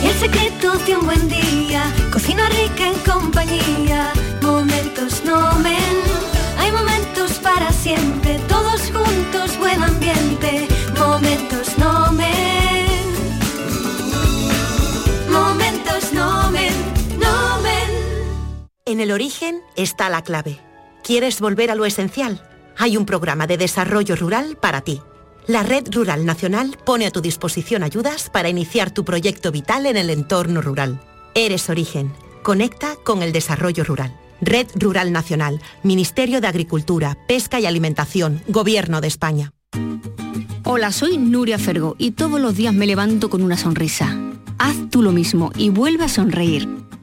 Y el secreto de un buen día, cocina rica en compañía, momentos nomen. Hay momentos para siempre, todos juntos, En el origen está la clave. ¿Quieres volver a lo esencial? Hay un programa de desarrollo rural para ti. La Red Rural Nacional pone a tu disposición ayudas para iniciar tu proyecto vital en el entorno rural. Eres origen. Conecta con el desarrollo rural. Red Rural Nacional, Ministerio de Agricultura, Pesca y Alimentación, Gobierno de España. Hola, soy Nuria Fergo y todos los días me levanto con una sonrisa. Haz tú lo mismo y vuelve a sonreír.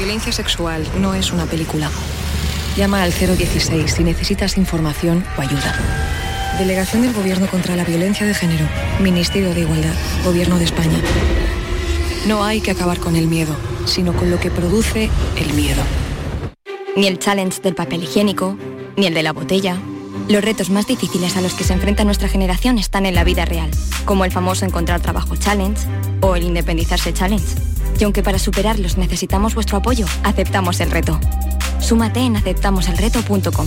Violencia sexual no es una película. Llama al 016 si necesitas información o ayuda. Delegación del Gobierno contra la Violencia de Género. Ministerio de Igualdad. Gobierno de España. No hay que acabar con el miedo, sino con lo que produce el miedo. Ni el challenge del papel higiénico, ni el de la botella. Los retos más difíciles a los que se enfrenta nuestra generación están en la vida real, como el famoso encontrar trabajo challenge o el independizarse challenge. Y aunque para superarlos necesitamos vuestro apoyo, aceptamos el reto. Súmate en aceptamoselreto.com.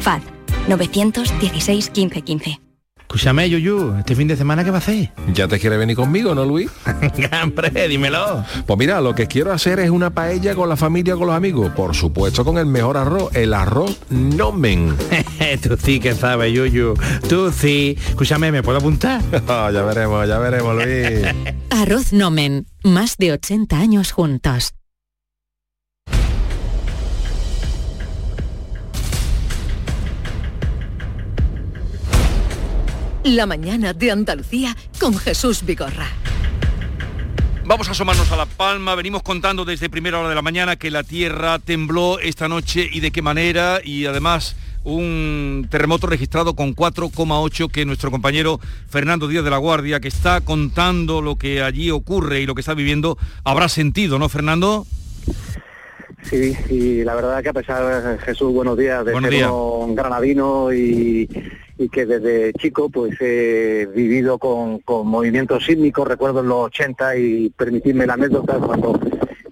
FAD 916 15 15. Escúchame, Yuyu, este fin de semana ¿qué va a hacer? ¿Ya te quiere venir conmigo, no, Luis? [LAUGHS] Hombre, dímelo. Pues mira, lo que quiero hacer es una paella con la familia, con los amigos. Por supuesto, con el mejor arroz, el arroz nomen. [LAUGHS] Tú sí que sabes, Yuyu. Tú sí. Escúchame, ¿me puedo apuntar? Ah, [LAUGHS] ya veremos, ya veremos, Luis. Arroz Nomen, más de 80 años juntos. La mañana de Andalucía con Jesús Vigorra. Vamos a asomarnos a La Palma, venimos contando desde primera hora de la mañana que la tierra tembló esta noche y de qué manera y además un terremoto registrado con 4,8 que nuestro compañero Fernando Díaz de la Guardia, que está contando lo que allí ocurre y lo que está viviendo, habrá sentido, ¿no, Fernando? Sí, y la verdad que a pesar, Jesús, buenos días, de Buenos ser días. un granadino y, y que desde chico pues he vivido con, con movimientos sísmicos, recuerdo en los 80 y permitirme la anécdota cuando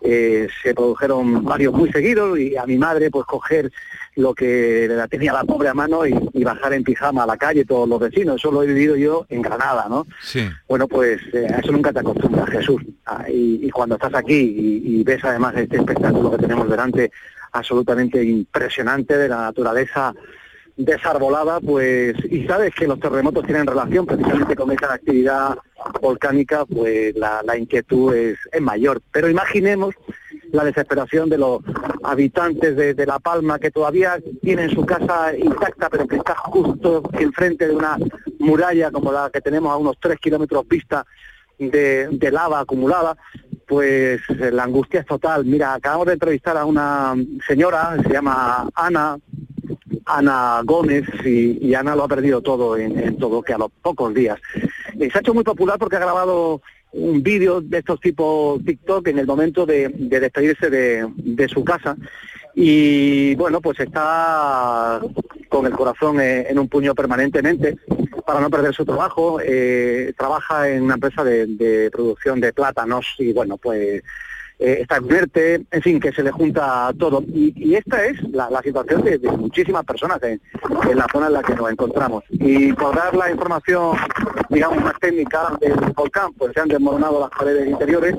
eh, se produjeron varios muy seguidos y a mi madre pues coger lo que la tenía la pobre a mano y, y bajar en pijama a la calle todos los vecinos, eso lo he vivido yo en Granada, ¿no? Sí. Bueno, pues eh, a eso nunca te acostumbras, Jesús. Ah, y, y cuando estás aquí y, y ves además este espectáculo que tenemos delante, absolutamente impresionante de la naturaleza desarbolada, pues, y sabes que los terremotos tienen relación precisamente con esa actividad volcánica, pues la, la inquietud es, es mayor. Pero imaginemos la desesperación de los habitantes de, de La Palma que todavía tienen su casa intacta, pero que está justo enfrente de una muralla como la que tenemos a unos tres kilómetros vista de, lava acumulada, pues eh, la angustia es total. Mira, acabamos de entrevistar a una señora, se llama Ana, Ana Gómez, y, y Ana lo ha perdido todo en, en todo, que a los pocos días. Eh, se ha hecho muy popular porque ha grabado un vídeo de estos tipos TikTok en el momento de, de despedirse de, de su casa y bueno, pues está con el corazón en un puño permanentemente para no perder su trabajo. eh, trabaja en una empresa de, de producción de plátanos y bueno, pues eh, está en ERTE, en fin, que se le junta todo. Y, esta es la, situación de, muchísimas personas en, la zona en la que nos encontramos. Y por dar la información, digamos, más técnica del volcán, pues se han desmoronado las paredes interiores,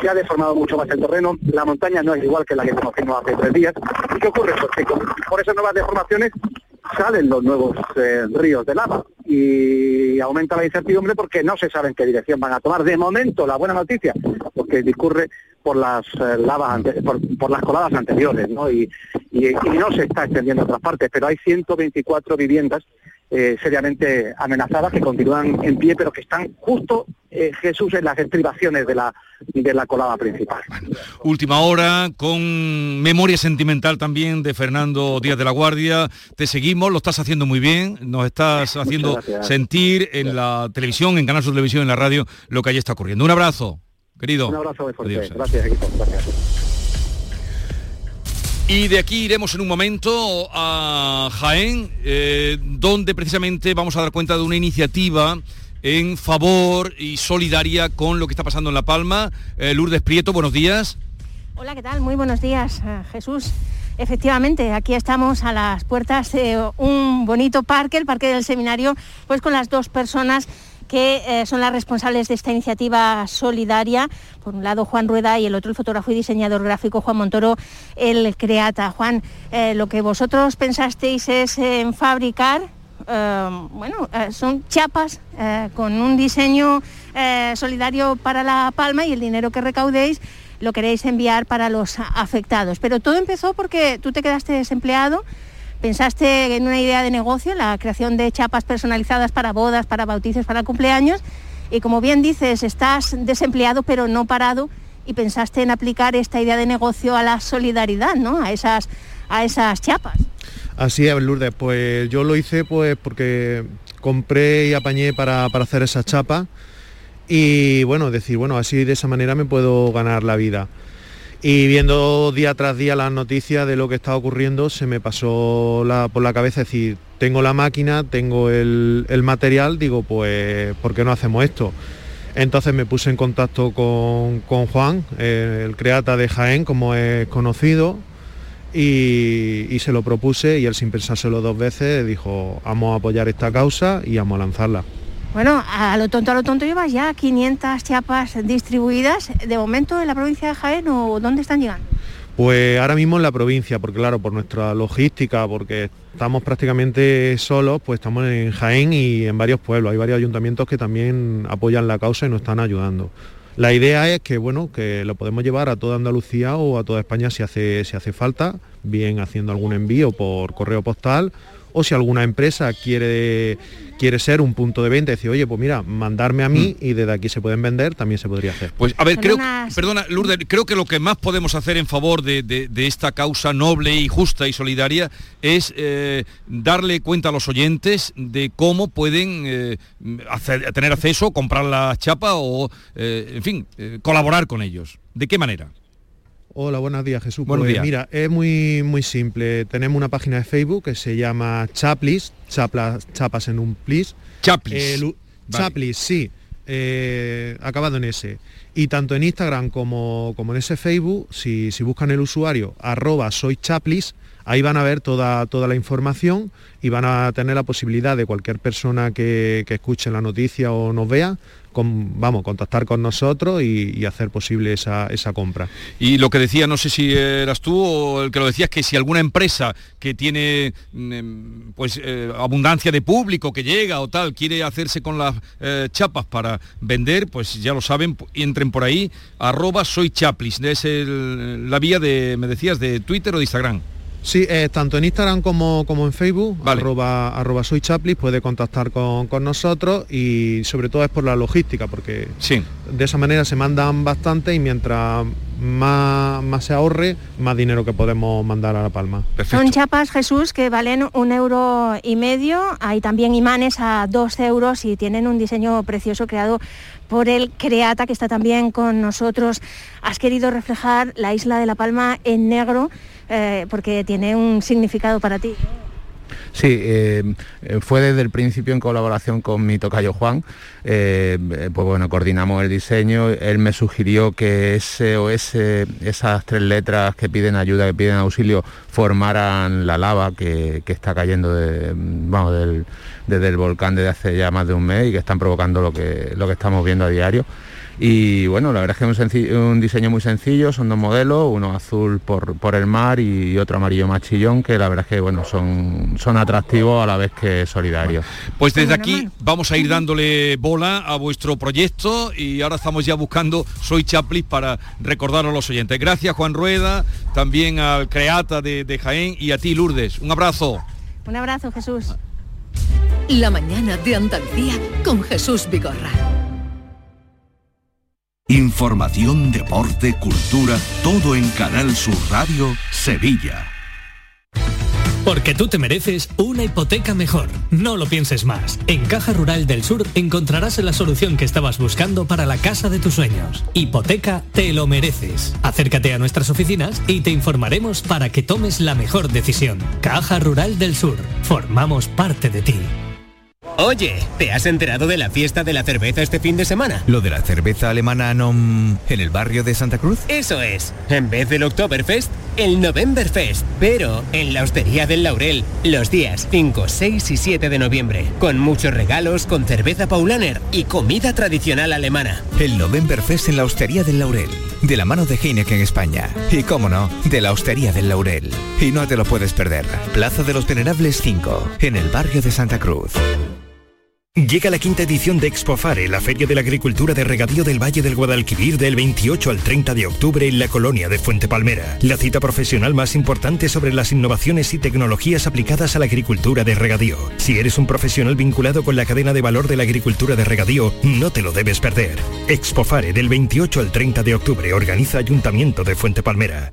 se ha deformado mucho más el terreno, la montaña no es igual que la que conocimos hace tres días. ¿Y qué ocurre? Pues que por esas nuevas deformaciones salen los nuevos eh, ríos de lava y aumenta la incertidumbre porque no se sabe en qué dirección van a tomar. De momento, la buena noticia, porque discurre por las eh, lavas ante- por, por las coladas anteriores, ¿no? Y, y- no se está extendiendo a otras partes, pero hay 124 viviendas eh, seriamente amenazadas que continúan en pie, pero que están justo, eh, Jesús, en las estribaciones de la, de la colada principal. Última hora, con memoria sentimental también de Fernando Díaz de la Guardia. Te seguimos, lo estás haciendo muy bien, nos estás haciendo sentir en la televisión, en Canal Sur Televisión, en la radio, lo que allí está ocurriendo. Un abrazo, querido. Un abrazo muy fuerte. Adiós. Gracias, equipo. Gracias. Y de aquí iremos en un momento a Jaén, eh, donde precisamente vamos a dar cuenta de una iniciativa en favor y solidaria con lo que está pasando en La Palma. Eh, Lourdes Prieto, buenos días. Hola, ¿qué tal? Muy buenos días, eh, Jesús. Efectivamente, aquí estamos a las puertas de un bonito parque, el Parque del Seminario, pues con las dos personas que eh, son las responsables de esta iniciativa solidaria. Por un lado Juan Rueda y el otro el fotógrafo y diseñador gráfico Juan Montoro, el Creata. Juan, eh, lo que vosotros pensasteis es en fabricar, eh, bueno, son chapas con un diseño solidario para La Palma y el dinero que recaudéis lo queréis enviar para los afectados. Pero todo empezó porque tú te quedaste desempleado pensaste en una idea de negocio, la creación de chapas personalizadas para bodas, para bautizos, para cumpleaños, y como bien dices, estás desempleado pero no parado y pensaste en aplicar esta idea de negocio a la solidaridad, ¿no? A esas, a esas chapas. Así es, Lourdes, pues yo lo hice pues porque compré y apañé para, para hacer esas chapas y bueno, decir, bueno, así de esa manera me puedo ganar la vida y viendo día tras día las noticias de lo que está ocurriendo, se me pasó por la cabeza decir, tengo la máquina, tengo el, material, digo, pues, ¿por qué no hacemos esto? Entonces me puse en contacto con, Juan, el creata de Jaén, como es conocido, y, y, se lo propuse y él sin pensárselo dos veces dijo, vamos a apoyar esta causa y vamos a lanzarla. Bueno, a lo tonto, a lo tonto llevas ya 500 chapas distribuidas. ¿De momento en la provincia de Jaén o dónde están llegando? Pues ahora mismo en la provincia, porque claro, por nuestra logística, porque estamos prácticamente solos, pues estamos en Jaén y en varios pueblos. Hay varios ayuntamientos que también apoyan la causa y nos están ayudando. La idea es que bueno, que lo podemos llevar a toda Andalucía o a toda España si hace, si hace falta, bien haciendo algún envío por correo postal o si alguna empresa quiere, quiere ser un punto de venta y decir, oye, pues mira, mandarme a mí mm. y desde aquí se pueden vender, también se podría hacer. Pues a ver, creo, perdona, Lourdes, creo que lo que más podemos hacer en favor de, esta causa noble y justa y solidaria es eh, darle cuenta a los oyentes de cómo pueden eh, tener acceso, comprar la chapa o, eh, en fin, colaborar con ellos. ¿De qué manera? Hola, buenos días Jesús. Buenos pues días. Mira, es muy, muy simple. Tenemos una página de Facebook que se llama Chaplis, chapas en un plis. Chaplis. Chaplis, sí. Eh, acabado en ese. Y tanto en Instagram como, como en ese Facebook, si, si buscan el usuario arroba soy chaplis, ahí van a ver toda, toda la información y van a tener la posibilidad de cualquier persona que, que escuche la noticia o nos vea vamos, contactar con nosotros y, hacer posible esa, compra. Y lo que decía, no sé si eras tú o el que lo decías, que si alguna empresa que tiene mm, pues eh, abundancia de público que llega o tal, quiere hacerse con las eh, chapas para vender, pues ya lo saben, entren por ahí, arroba soy chaplis, es la vía de, me decías, de Twitter o de Instagram. Sí, eh, tanto en Instagram como, como en Facebook, arroba, soy Chaplis, puede contactar con, nosotros y sobre todo es por la logística, porque sí. de esa manera se mandan bastante y mientras más, más se ahorre, más dinero que podemos mandar a La Palma. Son chapas, Jesús, que valen un euro y medio, hay también imanes a dos euros y tienen un diseño precioso creado por el Creata, que está también con nosotros. Has querido reflejar la isla de La Palma en negro eh, porque tiene un significado para ti. Sí, eh, fue desde el principio en colaboración con mi tocayo Juan, eh, pues bueno, coordinamos el diseño, él me sugirió que ese o ese, esas tres letras que piden ayuda, que piden auxilio, formaran la lava que, está cayendo vamos, desde el volcán desde hace ya más de un mes y que están provocando lo que, lo que estamos viendo a diario. Y bueno, la verdad es que es un, diseño muy sencillo, son dos modelos, uno azul por, el mar y otro amarillo machillón, que la verdad es que bueno, son, son atractivos a la vez que solidarios. Pues desde aquí vamos a ir dándole bola a vuestro proyecto y ahora estamos ya buscando Soy Chaplis para recordarlo a los oyentes. Gracias Juan Rueda, también al Creata de, de Jaén y a ti Lourdes. Un abrazo. Un abrazo Jesús. La mañana de Andalucía con Jesús Vigorra. Información, deporte, cultura, todo en Canal Sur Radio, Sevilla. Porque tú te mereces una hipoteca mejor. No lo pienses más. En Caja Rural del Sur encontrarás la solución que estabas buscando para la casa de tus sueños. Hipoteca te lo mereces. Acércate a nuestras oficinas y te informaremos para que tomes la mejor decisión. Caja Rural del Sur. Formamos parte de ti. Oye, ¿te has enterado de la fiesta de la cerveza este fin de semana? ¿Lo de la cerveza alemana no... mm, en el barrio de Santa Cruz? Eso es. En vez del Oktoberfest, el Novemberfest. Pero en la Hostería del Laurel, los días 5, 6 y 7 de noviembre. Con muchos regalos, con cerveza Paulaner y comida tradicional alemana. El Novemberfest en la Hostería del Laurel, de la mano de Heineken España. Y cómo no, de la Hostería del Laurel. Y no te lo puedes perder. Plaza de los Venerables 5, en el barrio de Santa Cruz. Llega la quinta edición de Expofare, la Feria de la Agricultura de Regadío del Valle del Guadalquivir del 28 al 30 de octubre en la colonia de Fuente Palmera. La cita profesional más importante sobre las innovaciones y tecnologías aplicadas a la agricultura de regadío. Si eres un profesional vinculado con la cadena de valor de la agricultura de regadío, no te lo debes perder. Expofare del 28 al 30 de octubre organiza Ayuntamiento de Fuente Palmera.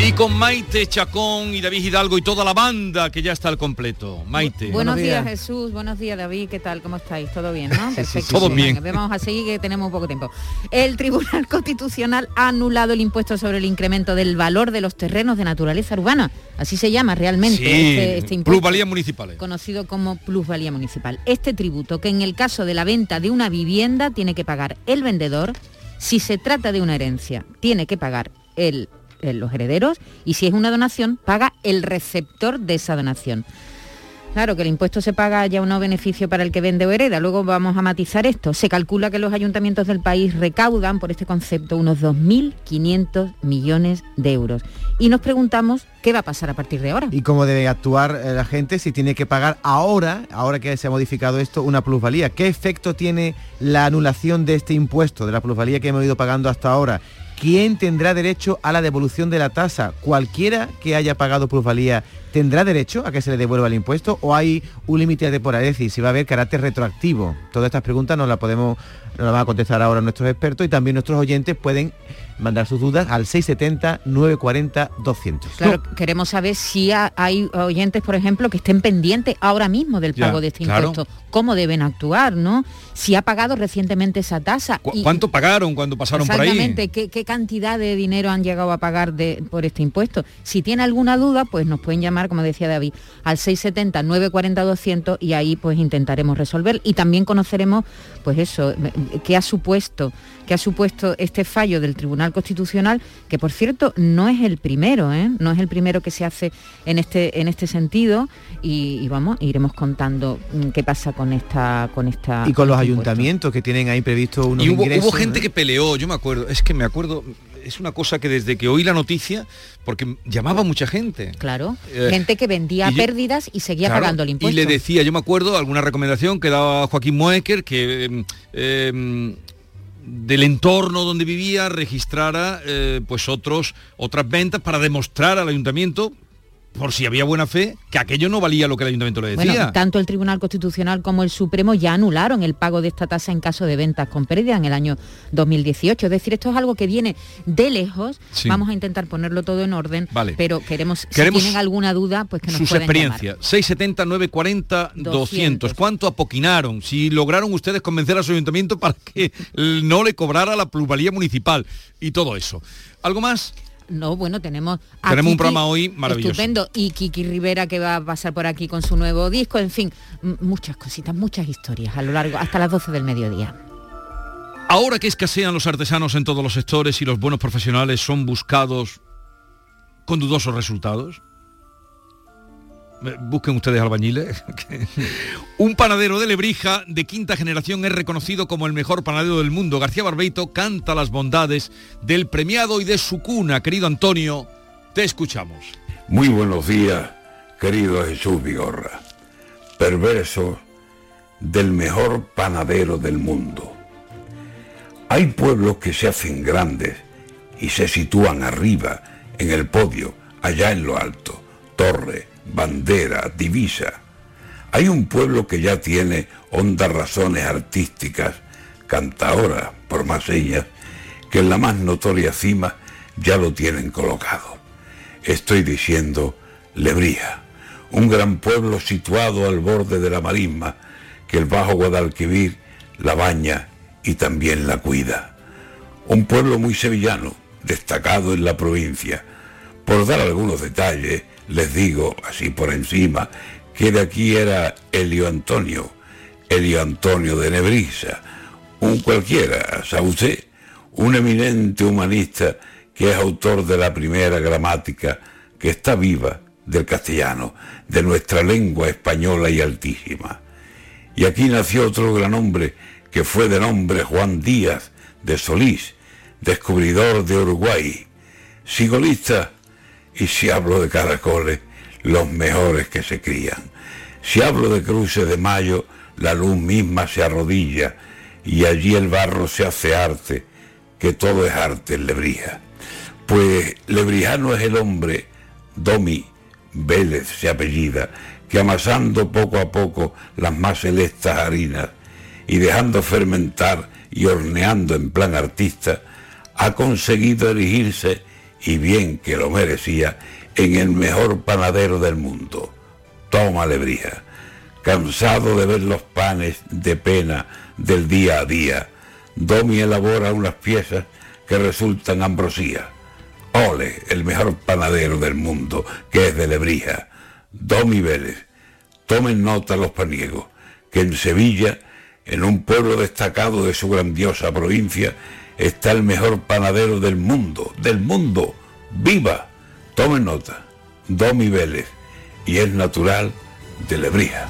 Y con Maite Chacón y David Hidalgo y toda la banda que ya está al completo. Maite. Buenos, días. Jesús, buenos días David, ¿qué tal? ¿Cómo estáis? ¿Todo bien, no? Perfecto. todo bien. Vamos a seguir que tenemos poco tiempo. El Tribunal [LAUGHS] Constitucional ha anulado el impuesto sobre el incremento del valor de los terrenos de naturaleza urbana. Así se llama realmente Sí, este, este impuesto. plusvalías municipales. Conocido como plusvalía municipal. Este tributo que en el caso de la venta de una vivienda tiene que pagar el vendedor, si se trata de una herencia, tiene que pagar el eh, los herederos y si es una donación, paga el receptor de esa donación. Claro que el impuesto se paga ya un beneficio para el que vende o hereda. Luego vamos a matizar esto. Se calcula que los ayuntamientos del país recaudan por este concepto unos 2.500 millones de euros. Y nos preguntamos qué va a pasar a partir de ahora. y cómo debe actuar eh, la gente si tiene que pagar ahora, ahora que se ha modificado esto, una plusvalía. ¿Qué efecto tiene la anulación de este impuesto, de la plusvalía que hemos ido pagando hasta ahora? ¿Quién tendrá derecho a la devolución de la tasa? ¿Cualquiera que haya pagado plusvalía tendrá derecho a que se le devuelva el impuesto o hay un límite de temporalidad? Es decir, si va a haber carácter retroactivo. Todas estas preguntas nos las podemos, nos las van a contestar ahora nuestros expertos y también nuestros oyentes pueden mandar sus dudas al 670 940 200. Claro, queremos saber si ha- hay oyentes, por ejemplo, que estén pendientes ahora mismo del Ya, pago de este claro. impuesto. ¿Cómo deben actuar, no? Si ha pagado recientemente esa tasa. ¿Cu- y- ¿Cuánto pagaron cuando pasaron por ahí? Exactamente, ¿qué, qué cantidad de dinero han llegado a pagar de- por este impuesto? Si tiene alguna duda, pues nos pueden llamar, como decía David, al 670-940-200 y ahí pues intentaremos resolver. Y también conoceremos, pues eso, qué ha supuesto, qué ha supuesto este fallo del Tribunal Constitucional, que por cierto no es el primero, ¿eh? no es el primero que se hace en este, en este sentido y, y vamos, iremos contando mm, qué pasa con esta... Con esta Y con los. Ayuntamientos que tienen ahí previsto unos Y hubo, ingresos. hubo gente ¿no? que peleó, yo me acuerdo, es que me acuerdo, es una cosa que desde que oí la noticia, porque llamaba mucha gente. Claro, Eh, gente que vendía y yo- pérdidas y seguía Claro, pagando el impuesto. Y le decía, yo me acuerdo, alguna recomendación que daba Joaquín Moecker, que em, em, del entorno donde vivía registrara eh, pues otros otras ventas para demostrar al ayuntamiento por si había buena fe que aquello no valía lo que el ayuntamiento le decía Bueno, tanto el Tribunal Constitucional como el Supremo ya anularon el pago de esta tasa en caso de ventas con pérdida en el año 2018. Es decir, esto es algo que viene de lejos. Sí. Vamos a intentar ponerlo todo en orden, Vale. pero queremos, Queremos si tienen alguna duda, pues que nos sus pueden experiencias. 670 940 200. ¿Cuánto apoquinaron? Si lograron ustedes convencer a su ayuntamiento para que no le cobrara la plusvalía municipal y todo eso. ¿Algo más? No, bueno, tenemos a Tenemos un programa hoy maravilloso. Estupendo. Y Kiki Rivera que va a pasar por aquí con su nuevo disco. En fin, muchas cositas, muchas historias a lo largo, hasta las 12 del mediodía. Ahora que escasean los artesanos en todos los sectores y los buenos profesionales son buscados con dudosos resultados, busquen ustedes albañiles. [LAUGHS] Un panadero de Lebrija de quinta generación es reconocido como el mejor panadero del mundo. García Barbeito canta las bondades del premiado y de su cuna. Querido Antonio, te escuchamos. Muy buenos días, querido Jesús Vigorra, perverso del mejor panadero del mundo. Hay pueblos que se hacen grandes y se sitúan arriba, en el podio, allá en lo alto, torre, bandera, divisa. Hay un pueblo que ya tiene hondas razones artísticas, cantaoras, por más señas, que en la más notoria cima ya lo tienen colocado. Estoy diciendo Lebría, un gran pueblo situado al borde de la marisma, que el Bajo Guadalquivir la baña y también la cuida. Un pueblo muy sevillano, destacado en la provincia. Por dar algunos detalles, les digo, así por encima, que de aquí era Elio Antonio, Elio Antonio de Nebrisa, un cualquiera, Saucé, un eminente humanista que es autor de la primera gramática que está viva del castellano, de nuestra lengua española y altísima. Y aquí nació otro gran hombre que fue de nombre Juan Díaz de Solís, descubridor de Uruguay, sigolista, y si hablo de caracoles, los mejores que se crían. Si hablo de cruces de mayo, la luz misma se arrodilla y allí el barro se hace arte, que todo es arte en Lebrija. Pues Lebrijano es el hombre, Domi Vélez se apellida, que amasando poco a poco las más celestas harinas y dejando fermentar y horneando en plan artista, ha conseguido erigirse, y bien que lo merecía, en el mejor panadero del mundo. Toma Lebrija, cansado de ver los panes de pena del día a día, Domi elabora unas piezas que resultan ambrosía. Ole, el mejor panadero del mundo, que es de Lebrija. Domi Vélez. Tomen nota los paniegos, que en Sevilla, en un pueblo destacado de su grandiosa provincia, está el mejor panadero del mundo, del mundo. ¡Viva! Tomen nota. Domi Vélez. Y es natural de Lebrija.